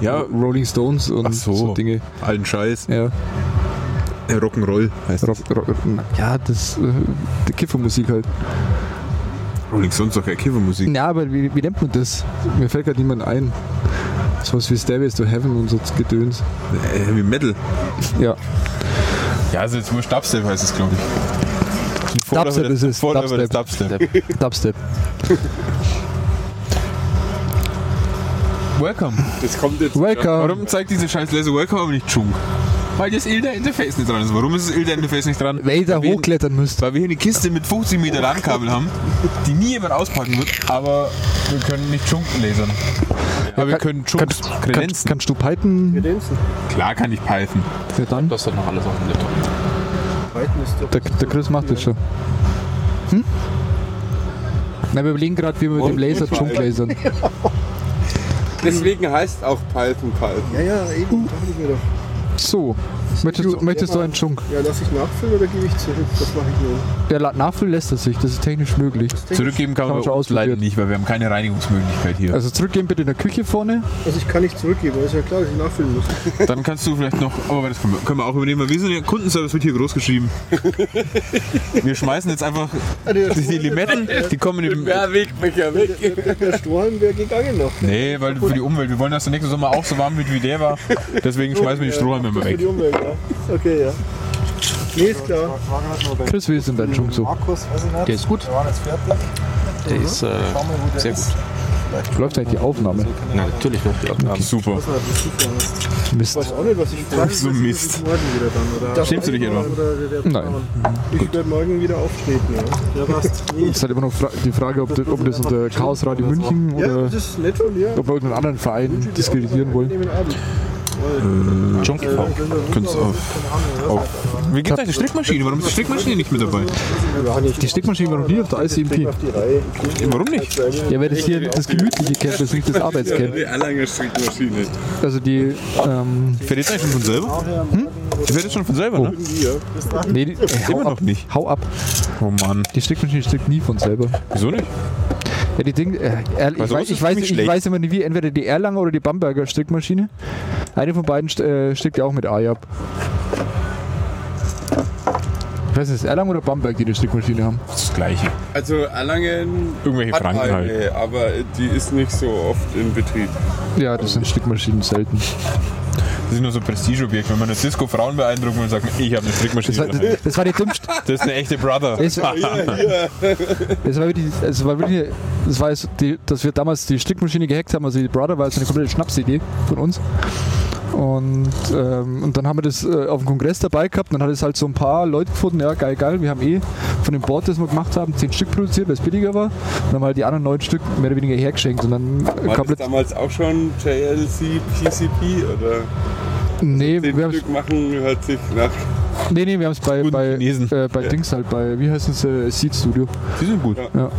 Ja, Rolling Stones und Ach so. so. Dinge. alten Scheiß. Ja. Rock'n'Roll heißt Rock, Rock, ja, das. Äh, die Kiffermusik halt. Rolling Stones ist doch keine Kiffermusik. Ja, aber wie, wie nennt man das? Mir fällt gerade niemand ein. Sowas wie Stairways to Heaven und so Gedöns. Äh, Heavy Metal. Ja. Ja, also jetzt wurscht Dubstep heißt es, glaube ich. Vorläufer Dubstep ist es. Vorläufer des Dubstep. Dubstep. Welcome. Das kommt jetzt. Welcome. Warum zeigt diese scheiß Laser Welcome aber nicht Chunk? Weil das Ilda Interface nicht dran ist. Warum ist das Ilda Interface nicht dran? Weil ihr da wir- hochklettern müsst. Weil wir hier eine Kiste mit 50 Meter LAN-Kabel haben, die nie jemand auspacken wird, aber wir können nicht Chunk lasern. Aber wir können Chunks Kannst, kannst, kredenzen. kannst du Python? Klar kann ich Python. Ja, dann. Das dann noch alles auf dem Laptop. Python ist doch Der, der Chris macht das schon. Hm? Na, wir überlegen gerade, wie wir mit dem Laser Junk lasern. <laughs> Deswegen heißt auch Python Python. Ja, ja, eben, dachte ich mir doch. So, möchtest, du- möchtest du einen Junk? Ja, lass ich nachfüllen oder gebe ich zurück? Das mache ich nur. Der Nachfüllen lässt es sich, das ist technisch möglich. Zurückgeben kann Kann man schon leider nicht, weil wir haben keine Reinigungsmöglichkeit hier. Also zurückgehen bitte in der Küche vorne. Also ich kann nicht zurückgeben, aber ist ja klar, dass ich nachfüllen muss. <laughs> Dann kannst du vielleicht noch, aber das können wir, können wir auch übernehmen, weil wir sind ja Kundenservice wird hier groß geschrieben. <laughs> Wir schmeißen jetzt einfach die Limetten, die kommen im. Ja, Wegbecher weg. Der, der Strohhalm wäre gegangen noch. Nee, weil für die Umwelt. Wir wollen, dass der nächste Sommer auch so warm wird wie der war. Deswegen schmeißen wir die Strohhalme immer Für weg. Ja. Okay, ja. Nee, ist klar. Chris, wie ist denn dein Junk so? Markus, weiß ich nicht. Der ist gut. Wir waren jetzt fertig. Der ist äh, wo der sehr ist. gut. Läuft eigentlich die Aufnahme? Na, natürlich läuft die Aufnahme. Super. Mist. Ich weiß auch nicht, was ich frage. So Mist. Morgen wieder dann, oder? Schämst du dich der Nein. Ich werde morgen wieder auftreten, ja. Passt. Es ist halt immer noch die Frage, ob, das- ob das unter Chaos Radio München oder das ist nett von dir. ob wir irgendeinen anderen Verein diskreditieren wollen. Äh, wir Könnt's runter- auf- keine Ahnung, ja. Wie geht's eigentlich die Strickmaschine? Warum ist die Strickmaschine nicht mit dabei? Die Stickmaschine war noch nie auf der ICMP. Auf. Warum nicht? Ja, weil das hier das Gemütliche kennt, das nicht das Arbeitscamp. Die Erlanger Strickmaschine. Also die, ähm, Fährt jetzt eigentlich schon von selber? Die fährt jetzt schon von selber, ne? nee, die, hau Immer noch nicht. hau ab. Oh Mann. Die Stickmaschine strickt nie von selber. Wieso nicht? Ja, die Ding, äh, ich, Also, weiß, ich, weiß, ich weiß immer nicht wie, entweder die Erlanger oder die Bamberger Strickmaschine. Eine von beiden äh, strickt ja auch mit AJAB. Ich weiß nicht, ist Erlangen oder Bamberg, die die Strickmaschine haben? Das ist das Gleiche. Also Erlangen Irgendwelche Franken eine, halt. aber die ist nicht so oft in Betrieb. Ja, das sind Strickmaschinen selten. Das ist nur so ein Prestigeobjekt. Wenn man eine Disco Frauen beeindrucken will, sagt man, ich habe eine Strickmaschine. Das war, das war die dümmste. Das ist eine echte Brother. Das war, <laughs> das war wirklich, das war wirklich, das war die, dass wir damals die Strickmaschine gehackt haben, also die Brother war jetzt eine komplette Schnapsidee von uns. Und, ähm, und dann haben wir das äh, auf dem Kongress dabei gehabt. Dann hat es halt so ein paar Leute gefunden, ja geil, geil. Wir haben eh von dem Board, das wir gemacht haben, zehn Stück produziert, weil es billiger war. Und dann haben wir halt die anderen neun Stück mehr oder weniger hergeschenkt. Und dann War das damals auch schon JLC, PCP oder Nee, den wir haben Stück machen hört sich nach nee, nee, wir haben es bei, bei, äh, bei Dings halt, bei, wie heißt es, äh, Seed Studio. Die sind gut. Ja.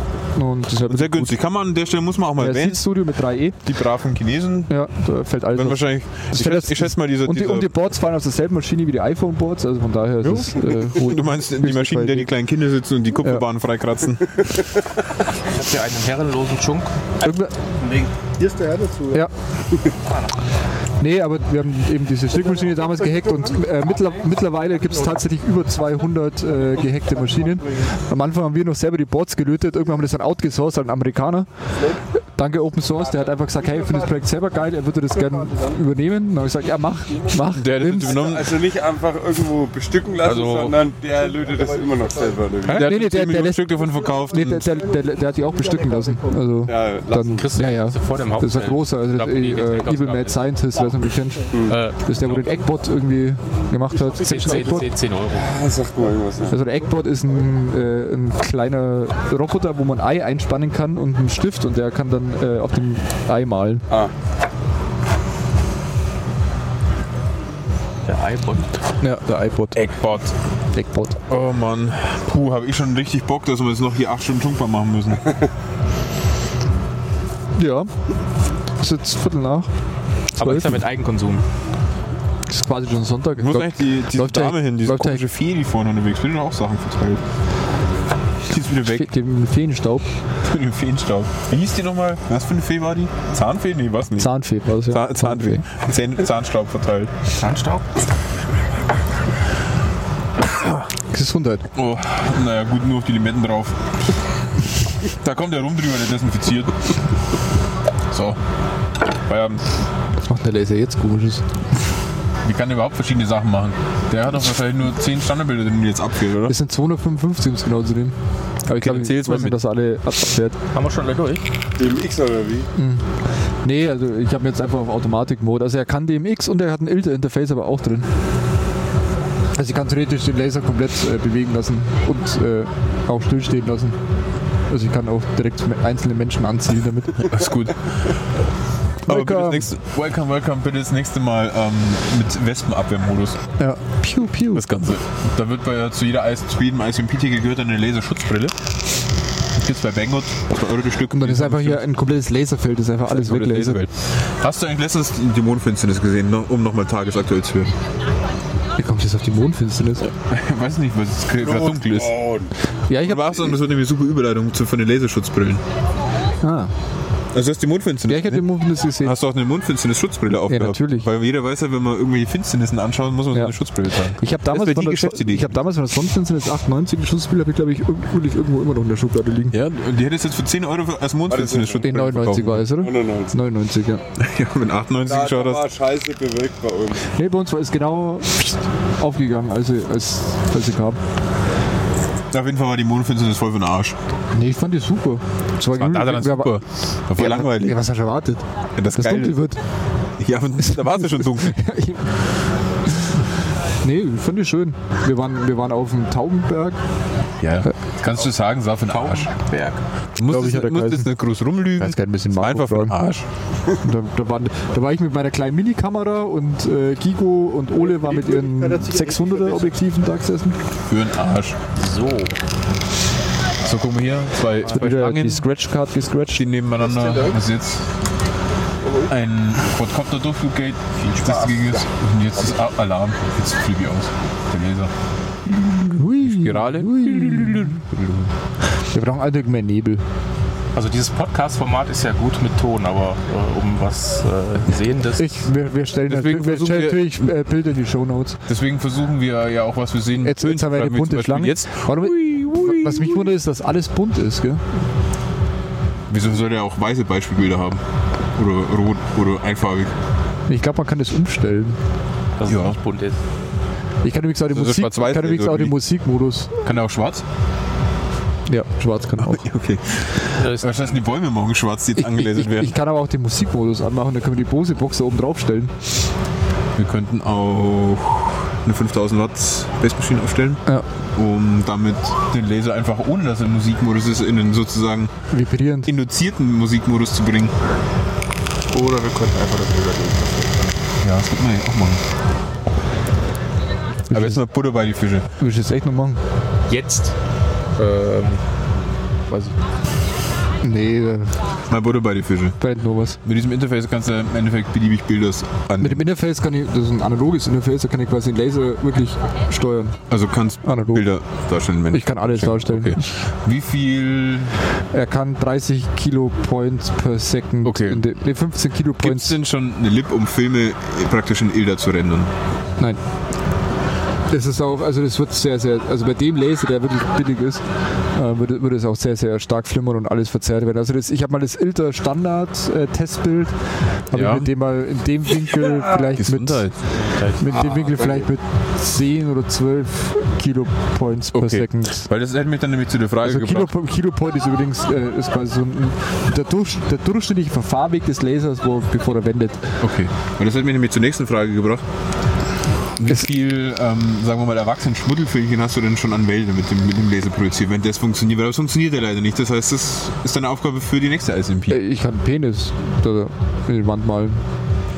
Und halt Sehr günstig. Kann man an der Stelle, muss man auch mal Ja, erwähnen. Seed Studio mit 3E. Die braven Chinesen. Ja, da fällt alles Wenn wahrscheinlich, Das ich, fällt schätze, ich schätze mal, diese, und, die, und die Boards fallen auf derselben Maschine wie die iPhone-Boards, also von daher ist es äh, <laughs> du meinst die Maschinen, in der die kleinen Kinder sitzen und die Kupferbahnen freikratzen. <laughs> Habt ihr einen herrenlosen Schunk? Irgendwer- Hier ist der Herr dazu. Ja. <laughs> Nee, aber wir haben eben diese Strickmaschine damals gehackt und äh, mittler, mittlerweile gibt es tatsächlich über 200 äh, gehackte Maschinen. Am Anfang haben wir noch selber die Boards gelötet, irgendwann haben wir das dann outgesourced an Amerikaner. Danke Open Source, der hat einfach gesagt, hey, ich finde das Projekt selber geil, er würde das gerne übernehmen. Dann habe ich gesagt, ja mach, mach. Der hat das nimm's. übernommen. Also nicht einfach irgendwo bestücken lassen, Also- sondern der lötet das immer noch selber. Der Nee, hat nee, 10 der- der lässt- Stück davon verkauft. Nee, der, der, der, der hat die auch bestücken lassen. Also Ja, dann, ja, ja. Das ist ein Hauptfeld? großer, also glaub, äh, Evil Mad ist- Scientist, wer noch nicht kennt. Äh, Das ist der, wo den Eggbot irgendwie gemacht hat. 10, 10, 10 Euro. Ah, sagt mal irgendwas. Ja. Also der Eggbot ist ein, äh, ein kleiner Roboter, wo man ein Ei einspannen kann und einen Stift und der kann dann äh, auf dem Ei malen. Ah, Der iPod. Ja, der iPod. Eggbot. Eggbot. Oh Mann. Puh, habe ich schon richtig Bock, dass wir jetzt noch hier 8 Stunden Schunkbar machen müssen. <laughs> Ja. Ist jetzt Viertel nach. Aber ist ja mit Eigenkonsum. ist quasi schon Sonntag. Ich muss Glaub- eigentlich die, diese läuft Dame hin, diese komische Fee, die vorne unterwegs ist. Will auch Sachen verteilt. Die ist wieder weg. Dem Feenstaub. <laughs> Mit dem Feenstaub. Wie hieß die nochmal? Was für eine Fee war die? Zahnfee? Nee, was nicht. Zahnfee war das ja. Zahn, Zahnfee. Zahn, Zahnstaub verteilt. Zahnstaub? Gesundheit. Oh, naja, gut, nur auf die Limetten drauf. Da kommt der rum drüber, der desinfiziert. So. Was macht der Laser jetzt komisches? Wie kann der überhaupt verschiedene Sachen machen? Der hat doch wahrscheinlich nur 10 Standardbilder, die jetzt abfehlt, oder? Das sind 255, um es genau zu nehmen. Aber ich glaube, ich weiß nicht, dass er alle abfährt. Haben wir schon alle durch? DMX oder wie? Nee, also ich habe jetzt einfach auf Automatik-Mode. Also er kann DMX und er hat ein ILTA-Interface aber auch drin. Also ich kann theoretisch den Laser komplett äh, bewegen lassen und äh, auch stillstehen lassen. Also ich kann auch direkt einzelne Menschen anziehen damit. <laughs> Ist gut. Aber bitte das Welcome. nächste, welcome, welcome, bitte das nächste Mal ähm, mit Wespenabwehrmodus. Ja. Piu, piu. Das Ganze. Da wird bei, zu, jeder, Eis- zu jedem ICMP-Ticket gehört eine Laserschutzbrille. Das gibt's bei Banggood. 2 Euro Stück. Und dann ist einfach hier ein komplettes Laserfeld, das ist einfach alles weglasert. Hast du eigentlich letztens die Dämonenfinsternis gesehen, noch- um nochmal tagesaktuell zu werden? Wie kommt jetzt auf die Mondfinsternis? Ich <laughs> weiß nicht, weil es gerade dunkel ist. Ja, ich habe auch sagen, das wird eine super Überleitung zu, von den Laserschutzbrillen. ah, Also du hast die Mondfinsternis ja, ich habe die Mondfinsternis gesehen. Hast du auch eine Mondfinsternis-Schutzbrille aufgehabt? natürlich. Weil jeder weiß ja, wenn man irgendwelche Finsternissen anschaut, muss man so Ja. eine Schutzbrille tragen. Ich habe damals, von der, ich hab damals von der Sonnenfinsternis 98 die Schutzbild, habe ich glaube ich irgendwo, irgendwo immer noch in der Schublade liegen. Ja, und die hättest jetzt für 10 Euro als Mondfinsternis-Schutzbrille Den 99 war es, oder? 99. 99, ja. <laughs> Ja, wenn 98 Da, geschaut hast. war Scheiße bewirkt bei uns. Nee, bei uns war es genau aufgegangen, als sie, als, als sie kam. Auf jeden Fall war die Mondfinsternis voll für den Arsch. Nee, ich fand die super. Das war, War da dann wer- super. War voll Ja, langweilig. Ja, was hast du erwartet? Ja, das <laughs> Das geil dunkel wird. Ja, da war es ja schon dunkel. <laughs> Nee, ich fand die schön. Wir waren, wir waren auf dem Taubenberg. Ja, kannst du sagen, sah für den Arsch. Berg. Du musst, Glaub ich, jetzt- musst jetzt nicht groß rumlügen. Nicht, ein bisschen Marco Einfach für den. Arsch. <laughs> Da, da, war, da war ich mit meiner kleinen Minikamera und äh, Gigo und Ole war mit ihren 600er Objektiven da gesessen. Für den Arsch. So. So, guck mal hier. Zwei, zwei Wieder Schlangen, die Scratch-Card gescratcht. stehen nebeneinander. Das ist jetzt ein Quadcopter-Durchfluggate, das dagegen ist. Und jetzt ist A- Alarm. Jetzt fliege ich aus. Der Laser. Spirale. Wir brauchen eigentlich mehr Nebel. Also dieses Podcast-Format ist ja gut mit Ton, aber äh, um was äh, Sehendes. Ich, wir, wir stellen, Deswegen natürlich, wir stellen wir- natürlich äh, Bilder in die Shownotes. Deswegen versuchen wir ja auch, was wir sehen. Jetzt, jetzt haben wir eine bunte Schlange. Jetzt. Warum, was mich wundert, ist, dass alles bunt ist. Gell? Wieso soll der auch weiße Beispielbilder haben? Oder rot oder einfarbig? Ich glaube, man kann das umstellen. dass Ja. es nicht bunt ist. Ich kann übrigens auch den, Also Musik, kann übrigens auch den. Musikmodus. Kann er auch schwarz? Ja, schwarz kann auch. <laughs> Okay. Was heißt, die Bäume morgen schwarz, die jetzt Ich, ich, angelasert ich, werden? ich kann aber auch den Musikmodus anmachen, dann können wir die Bose-Box da oben draufstellen. Wir könnten auch eine 5000 Watt Bassmaschine aufstellen, Ja. um damit den Laser einfach ohne dass er im Musikmodus ist, in einen sozusagen Vibrierend. induzierten Musikmodus zu bringen. Oder wir könnten einfach das überlegen. Ja, das könnte man ja auch machen. Aber jetzt mal Butter bei die Fische. Willst du das echt noch machen? Jetzt, ähm, weiß ich Nee, da Mal Butter bei die Fische. brennt nur was. Mit diesem Interface kannst du im Endeffekt beliebig Bilder an. Mit dem Interface kann ich, das ist ein analoges Interface, da kann ich quasi den Laser wirklich steuern. Also kannst Analog. Bilder darstellen. Wenn Ich kann alles darstellen. Okay. Wie viel Er kann 30 Kilo Points per Second. Okay. In de, nee, 15 Kilo gibt es Points. denn schon eine Lib, um Filme praktisch in ILDA zu rendern? Nein. Das ist auch, also das wird sehr, sehr, also bei dem Laser, der wirklich billig ist, äh, würde, würde es auch sehr, sehr stark flimmern und alles verzerrt werden. Also das, ich habe mal das Ilter Standard äh, Testbild, habe Ja. ich mit dem mal in dem Winkel <laughs> vielleicht Gesundheit. mit, mit dem Winkel vielleicht mit 10 oder 12 Kilo Points per Okay. Second. Weil das hätte mich dann nämlich zu der Frage Also Kilo, gebracht. Kilo Point ist übrigens äh, ist quasi so ein, der, durch, der durchschnittliche Verfahrweg des Lasers, wo, bevor er wendet. Okay. Weil das hat mich nämlich zur nächsten Frage gebracht. Wie viel, ähm, sagen wir mal, erwachsenen Schmuddelfilmchen hast du denn schon an Wälder mit dem, mit dem Laser projiziert, wenn das funktioniert? Weil das funktioniert ja leider nicht. Das heißt, das ist eine Aufgabe für die nächste ISMP. Äh, ich kann einen Penis in die Wand malen.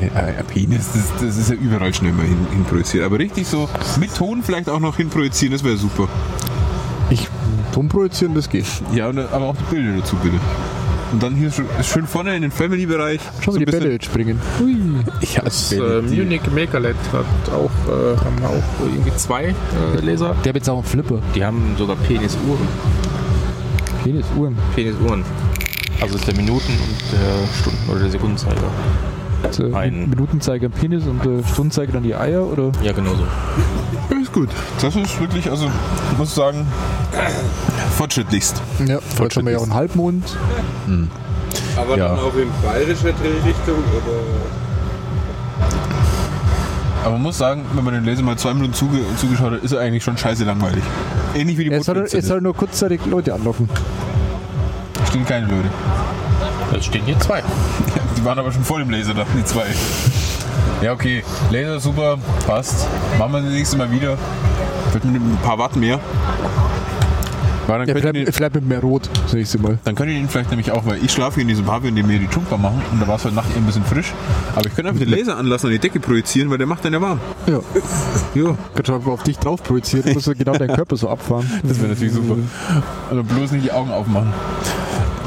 Ja, ja, Penis, das, das ist ja überall schnell mal hin, hin projiziert. Aber richtig so mit Ton vielleicht auch noch hin projizieren, das wäre super. Ich Ton projizieren, das geht. Ja, und, aber auch die Bilder dazu bitte. Und dann hier schön, vorne in den Family-Bereich. Schau so die Bälle jetzt springen. Hui. Ja, Das äh, Munich Makerlet hat auch, äh, haben auch irgendwie zwei äh, Laser. Der hat jetzt auch einen Flipper. Die haben sogar Penisuhren. Penisuhren. Penisuhren. Also ist der Minuten- und der Stunden- oder der Sekundenzeiger. Also Ein- Minutenzeiger Penis und der Stundenzeiger dann die Eier oder? Ja, genau so. Ist gut. Das ist wirklich, also, ich muss sagen, fortschrittlichst. Ja, heute haben wir ja auch einen Halbmond. Aber Ja. dann auch in bayerischer Drehrichtung oder. Aber man muss sagen, wenn man den Laser mal zwei Minuten zuge zugeschaut hat, ist er eigentlich schon scheiße langweilig. Ähnlich wie die soll, er Mondfinsternis. soll nur kurzzeitig Leute anlocken. Stehen keine Leute. Es stehen hier zwei. <laughs> Waren aber schon vor dem Laser da, die zwei. Ja, okay. Laser super, passt. Machen wir das nächste Mal wieder. Vielleicht mit ein paar Watt mehr. Weil dann, Ja, ihr den, vielleicht, vielleicht mit mehr Rot, das nächste Mal. dann könnt ihr den vielleicht nämlich auch, weil ich schlafe hier in diesem Pavillon, in dem wir die Jumper machen und da war es heute Nacht eher ein bisschen frisch. Aber ich könnte einfach den Laser anlassen und die Decke projizieren, weil der macht dann ja warm. Ja. Ja, Kannst du einfach auf dich drauf projizieren, du musst genau deinen Körper so abfahren. das wäre natürlich super. Also bloß nicht die Augen aufmachen.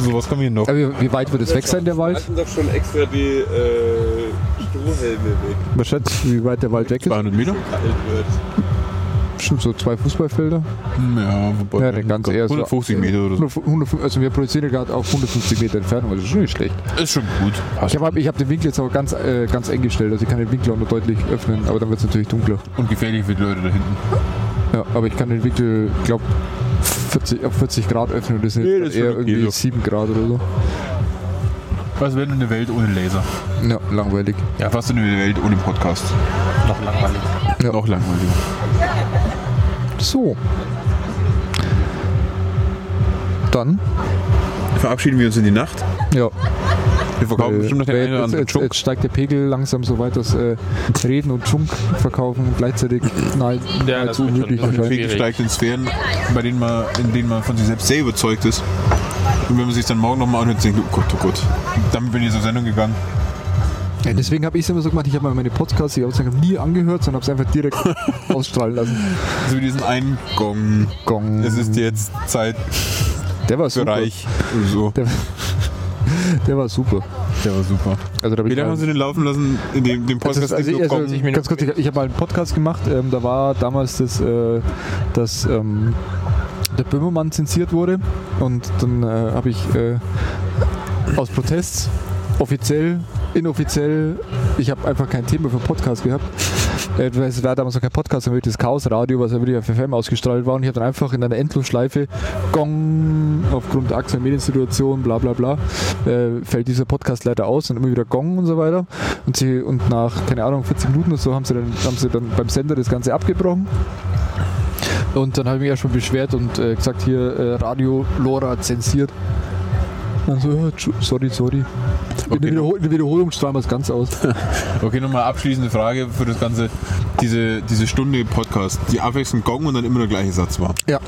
So, was kommen hier noch? Wie, wie weit wird es weg sein, der Wir Wald? hatten doch schon extra die äh, Strohhelme weg. Was schätzt wie weit der Wald weg ist? 200 Meter? Kalt wird. Bestimmt so zwei Fußballfelder. Ja, wobei. Ja, dann ganz eher so. 150 Meter oder so. 100 100 Also wir projizieren ja gerade auf 150 Meter Entfernung, also schon nicht schlecht. Ist schon gut. Ich habe ich hab den Winkel jetzt aber ganz, äh, ganz eng gestellt, also ich kann den Winkel auch nur deutlich öffnen, aber dann wird es natürlich dunkler. Und gefährlich für die Leute da hinten. Ja, aber ich kann den Winkel, glaube 40, auf 40 Grad öffnen und das sind Nee, das ist eher irgendwie so. 7 Grad oder so. Was wäre denn eine Welt ohne Laser? Ja, langweilig. Ja, was denn eine Welt ohne Podcast? Noch langweilig. Ja. Noch langweiliger. So. Dann, Verabschieden wir uns in die Nacht. ja. Wir verkaufen Weil- bestimmt noch den einen oder jetzt, anderen jetzt, Chunk. jetzt steigt der Pegel langsam so weit, dass äh, Reden und Chunk verkaufen gleichzeitig nahe, Ja, nahezu unmöglich wahrscheinlich. Weg schwierig. steigt in Sphären, bei denen man, in denen man von sich selbst sehr überzeugt ist. Und wenn man sich dann morgen nochmal anhört, denkt, oh Gott, oh Gott. Damit bin ich zur Sendung gegangen. Ja, deswegen habe ich es immer so gemacht, ich habe mal meine Podcasts, die ich nie angehört, sondern habe es einfach direkt <laughs> ausstrahlen lassen. So wie diesen einen Gong. Gong. Es ist jetzt Zeit Der war für super. Reich. Oder so. Der, <laughs> der war super. Der war super. Also da Wie lange haben Sie den laufen lassen, in dem, dem Also, Podcast also, also, so kommt? ganz kurz, ich, ich habe mal einen Podcast gemacht, ähm, da war damals das, äh, dass ähm, der Böhmermann zensiert wurde und dann äh, habe ich äh, aus Protest offiziell, inoffiziell, ich habe einfach kein Thema für Podcast gehabt, Es war damals noch kein Podcast, sondern wirklich das Chaos-Radio, was ja wirklich auf FM ausgestrahlt war. Und ich habe dann einfach in einer Endlosschleife, Gong, aufgrund der aktuellen Mediensituation, bla bla bla, äh, fällt dieser Podcast leider aus und immer wieder Gong und so weiter. Und, sie, und nach, keine Ahnung, 40 Minuten oder so haben sie dann, haben sie dann beim Sender das Ganze abgebrochen. Und dann habe ich mich erstmal beschwert und äh, gesagt, hier äh, Radio Lora zensiert. Also, ja, tschu- sorry, sorry. In, der Wiederhol in der Wiederholung strahlen wir es ganz aus. <laughs> Okay, nochmal abschließende Frage für das Ganze. Diese, diese Stunde Podcast, die abwechselnd Gong und dann immer der gleiche Satz war. Ja.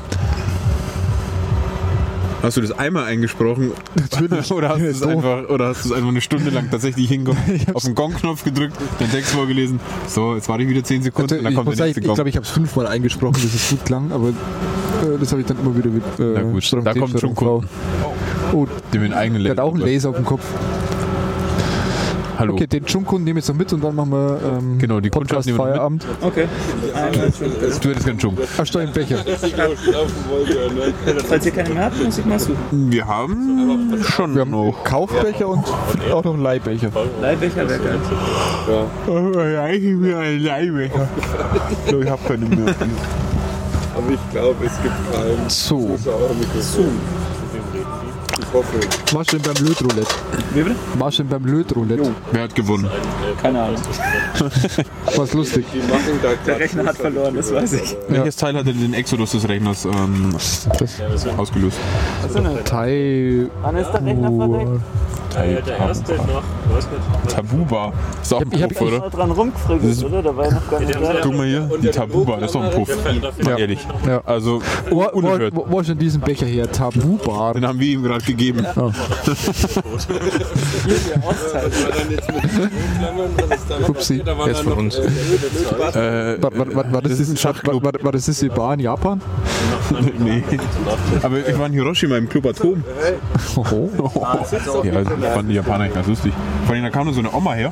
Hast du das einmal eingesprochen? Natürlich. <laughs> Oder hast du es einfach, oder hast einfach eine Stunde lang tatsächlich hingekommen, <laughs> auf den Gong-Knopf gedrückt, den Text vorgelesen, so, jetzt warte ich wieder 10 Sekunden und dann ich kommt der nächste ich Gong. glaube, ich habe es fünfmal eingesprochen, dass es gut klang, aber das habe ich dann immer wieder mit äh, Na gut, Strom- da kommt schon Frau. Oh, Dem den eigenen der hat auch einen Laser auf dem Kopf. Hallo. Okay, den Chunkun nehme ich jetzt noch mit und dann machen wir ähm, Genau, die Podcast Kundschaft nehmen wir mit. Feierabend. Okay. Du hättest keinen Schunk. Ach, Steuer im Becher. Falls ihr keine mehr habt, muss ich mal suchen. Wir haben schon Wir haben noch. Kaufbecher und auch noch einen Leihbecher. Leihbecher wäre geil. Eigentlich mir ein Leihbecher. Ich habe keine mehr. Aber ich glaube, es gibt keinen. Ich hoffe. Du denn beim Lötroulette? Wie bitte? Denn beim Lötroulette? Wer hat gewonnen? Keine Ahnung. <laughs> Was lustig. Der Rechner hat verloren, das weiß ich. Welches Teil hat denn den Exodus des Rechners ähm, ausgelöst? Tai. Wann ist der Rechner verreckt? Tabuba. Ist auch ein Ich hab- Puff, ich- oder? Dran rumgefrickelt, oder? Da war noch gar nicht da. Guck mal hier, die Tabuba, das ist doch ein Puff. Ja. ehrlich. Ja. Also, wo, unerhört. wo, wo ist denn diesen Becher her? Tabu-Bar. Den haben wir ihm gerade gegeben. Upsi. Der ist von uns. Äh, War, war, war, war, das, Das ist ein war, Schachclub. war, war das diese Bar in Japan? <laughs> nee. Aber ich war in Hiroshima im Club Atom. Oho. <laughs> Ja, also ich fand die Japaner echt ganz lustig. Vor allem, da kam dann so eine Oma her.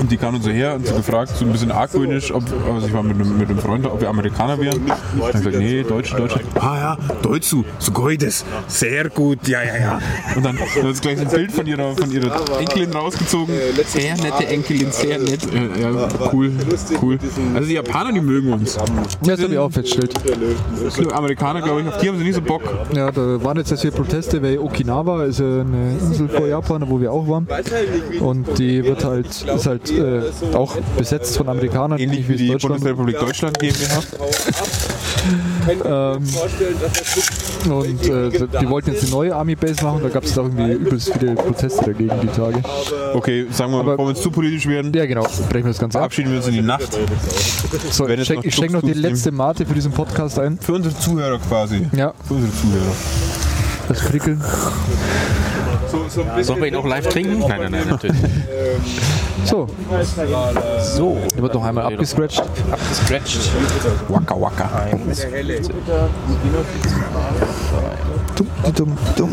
Und die kam dann so her und so gefragt, so ein bisschen argwöhnisch, ob, also ich war mit einem, mit einem Freund, ob wir Amerikaner wären. Ich gesagt, nee, Deutsche, Deutsche. Ah ja, Deutsche, so goides, sehr gut, ja, ja, ja. Und dann hat sie gleich ein Bild von ihrer, von ihrer Enkelin rausgezogen. Sehr nette Enkelin, sehr nett. Ja, ja, cool, cool. Also die Japaner, die mögen uns. Ja, das habe ich auch festgestellt. Die Amerikaner, glaube ich, auf die haben sie nicht so Bock. Ja, da waren jetzt hier Proteste, weil Okinawa ist eine Insel vor Japan, wo wir auch waren. Und die wird halt, ist halt äh, auch besetzt von Amerikanern, Ähnlich wie die. Bundesrepublik Deutschland GmbH. Ähm, und äh, die wollten jetzt eine neue Army-Base machen, da gab es da irgendwie übelst viele Proteste dagegen die Tage. Okay, sagen wir mal, bevor wir zu politisch werden, Ja, genau, brechen wir das Ganze ab. verabschieden wir uns in die Nacht. So, ich schenke noch schenk noch die letzte Mate für diesen Podcast ein. Für unsere Zuhörer quasi. Ja, Für unsere Zuhörer. das Prickeln. Sollen wir ihn auch live trinken? Nein, nein, nein, natürlich. So, So, der wird noch einmal abgescratcht. abgescratcht. Waka waka. Dumm, dumm, dumm, Dumm,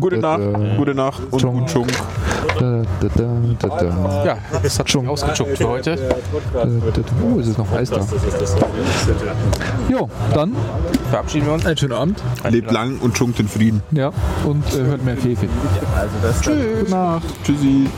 Gute Nacht, gute Nacht und Chunk. gut Schunk. da, da, da, da, da. Ja, das hat schon ausgechuckt für heute. Oh, es ist noch heiß da. Jo, dann Verabschieden wir uns. einen schönen Abend. Lebt lang und schunkt in Frieden. Ja, und äh, hört mehr Fefe. Tschüss. Gute Nacht. Tschüssi.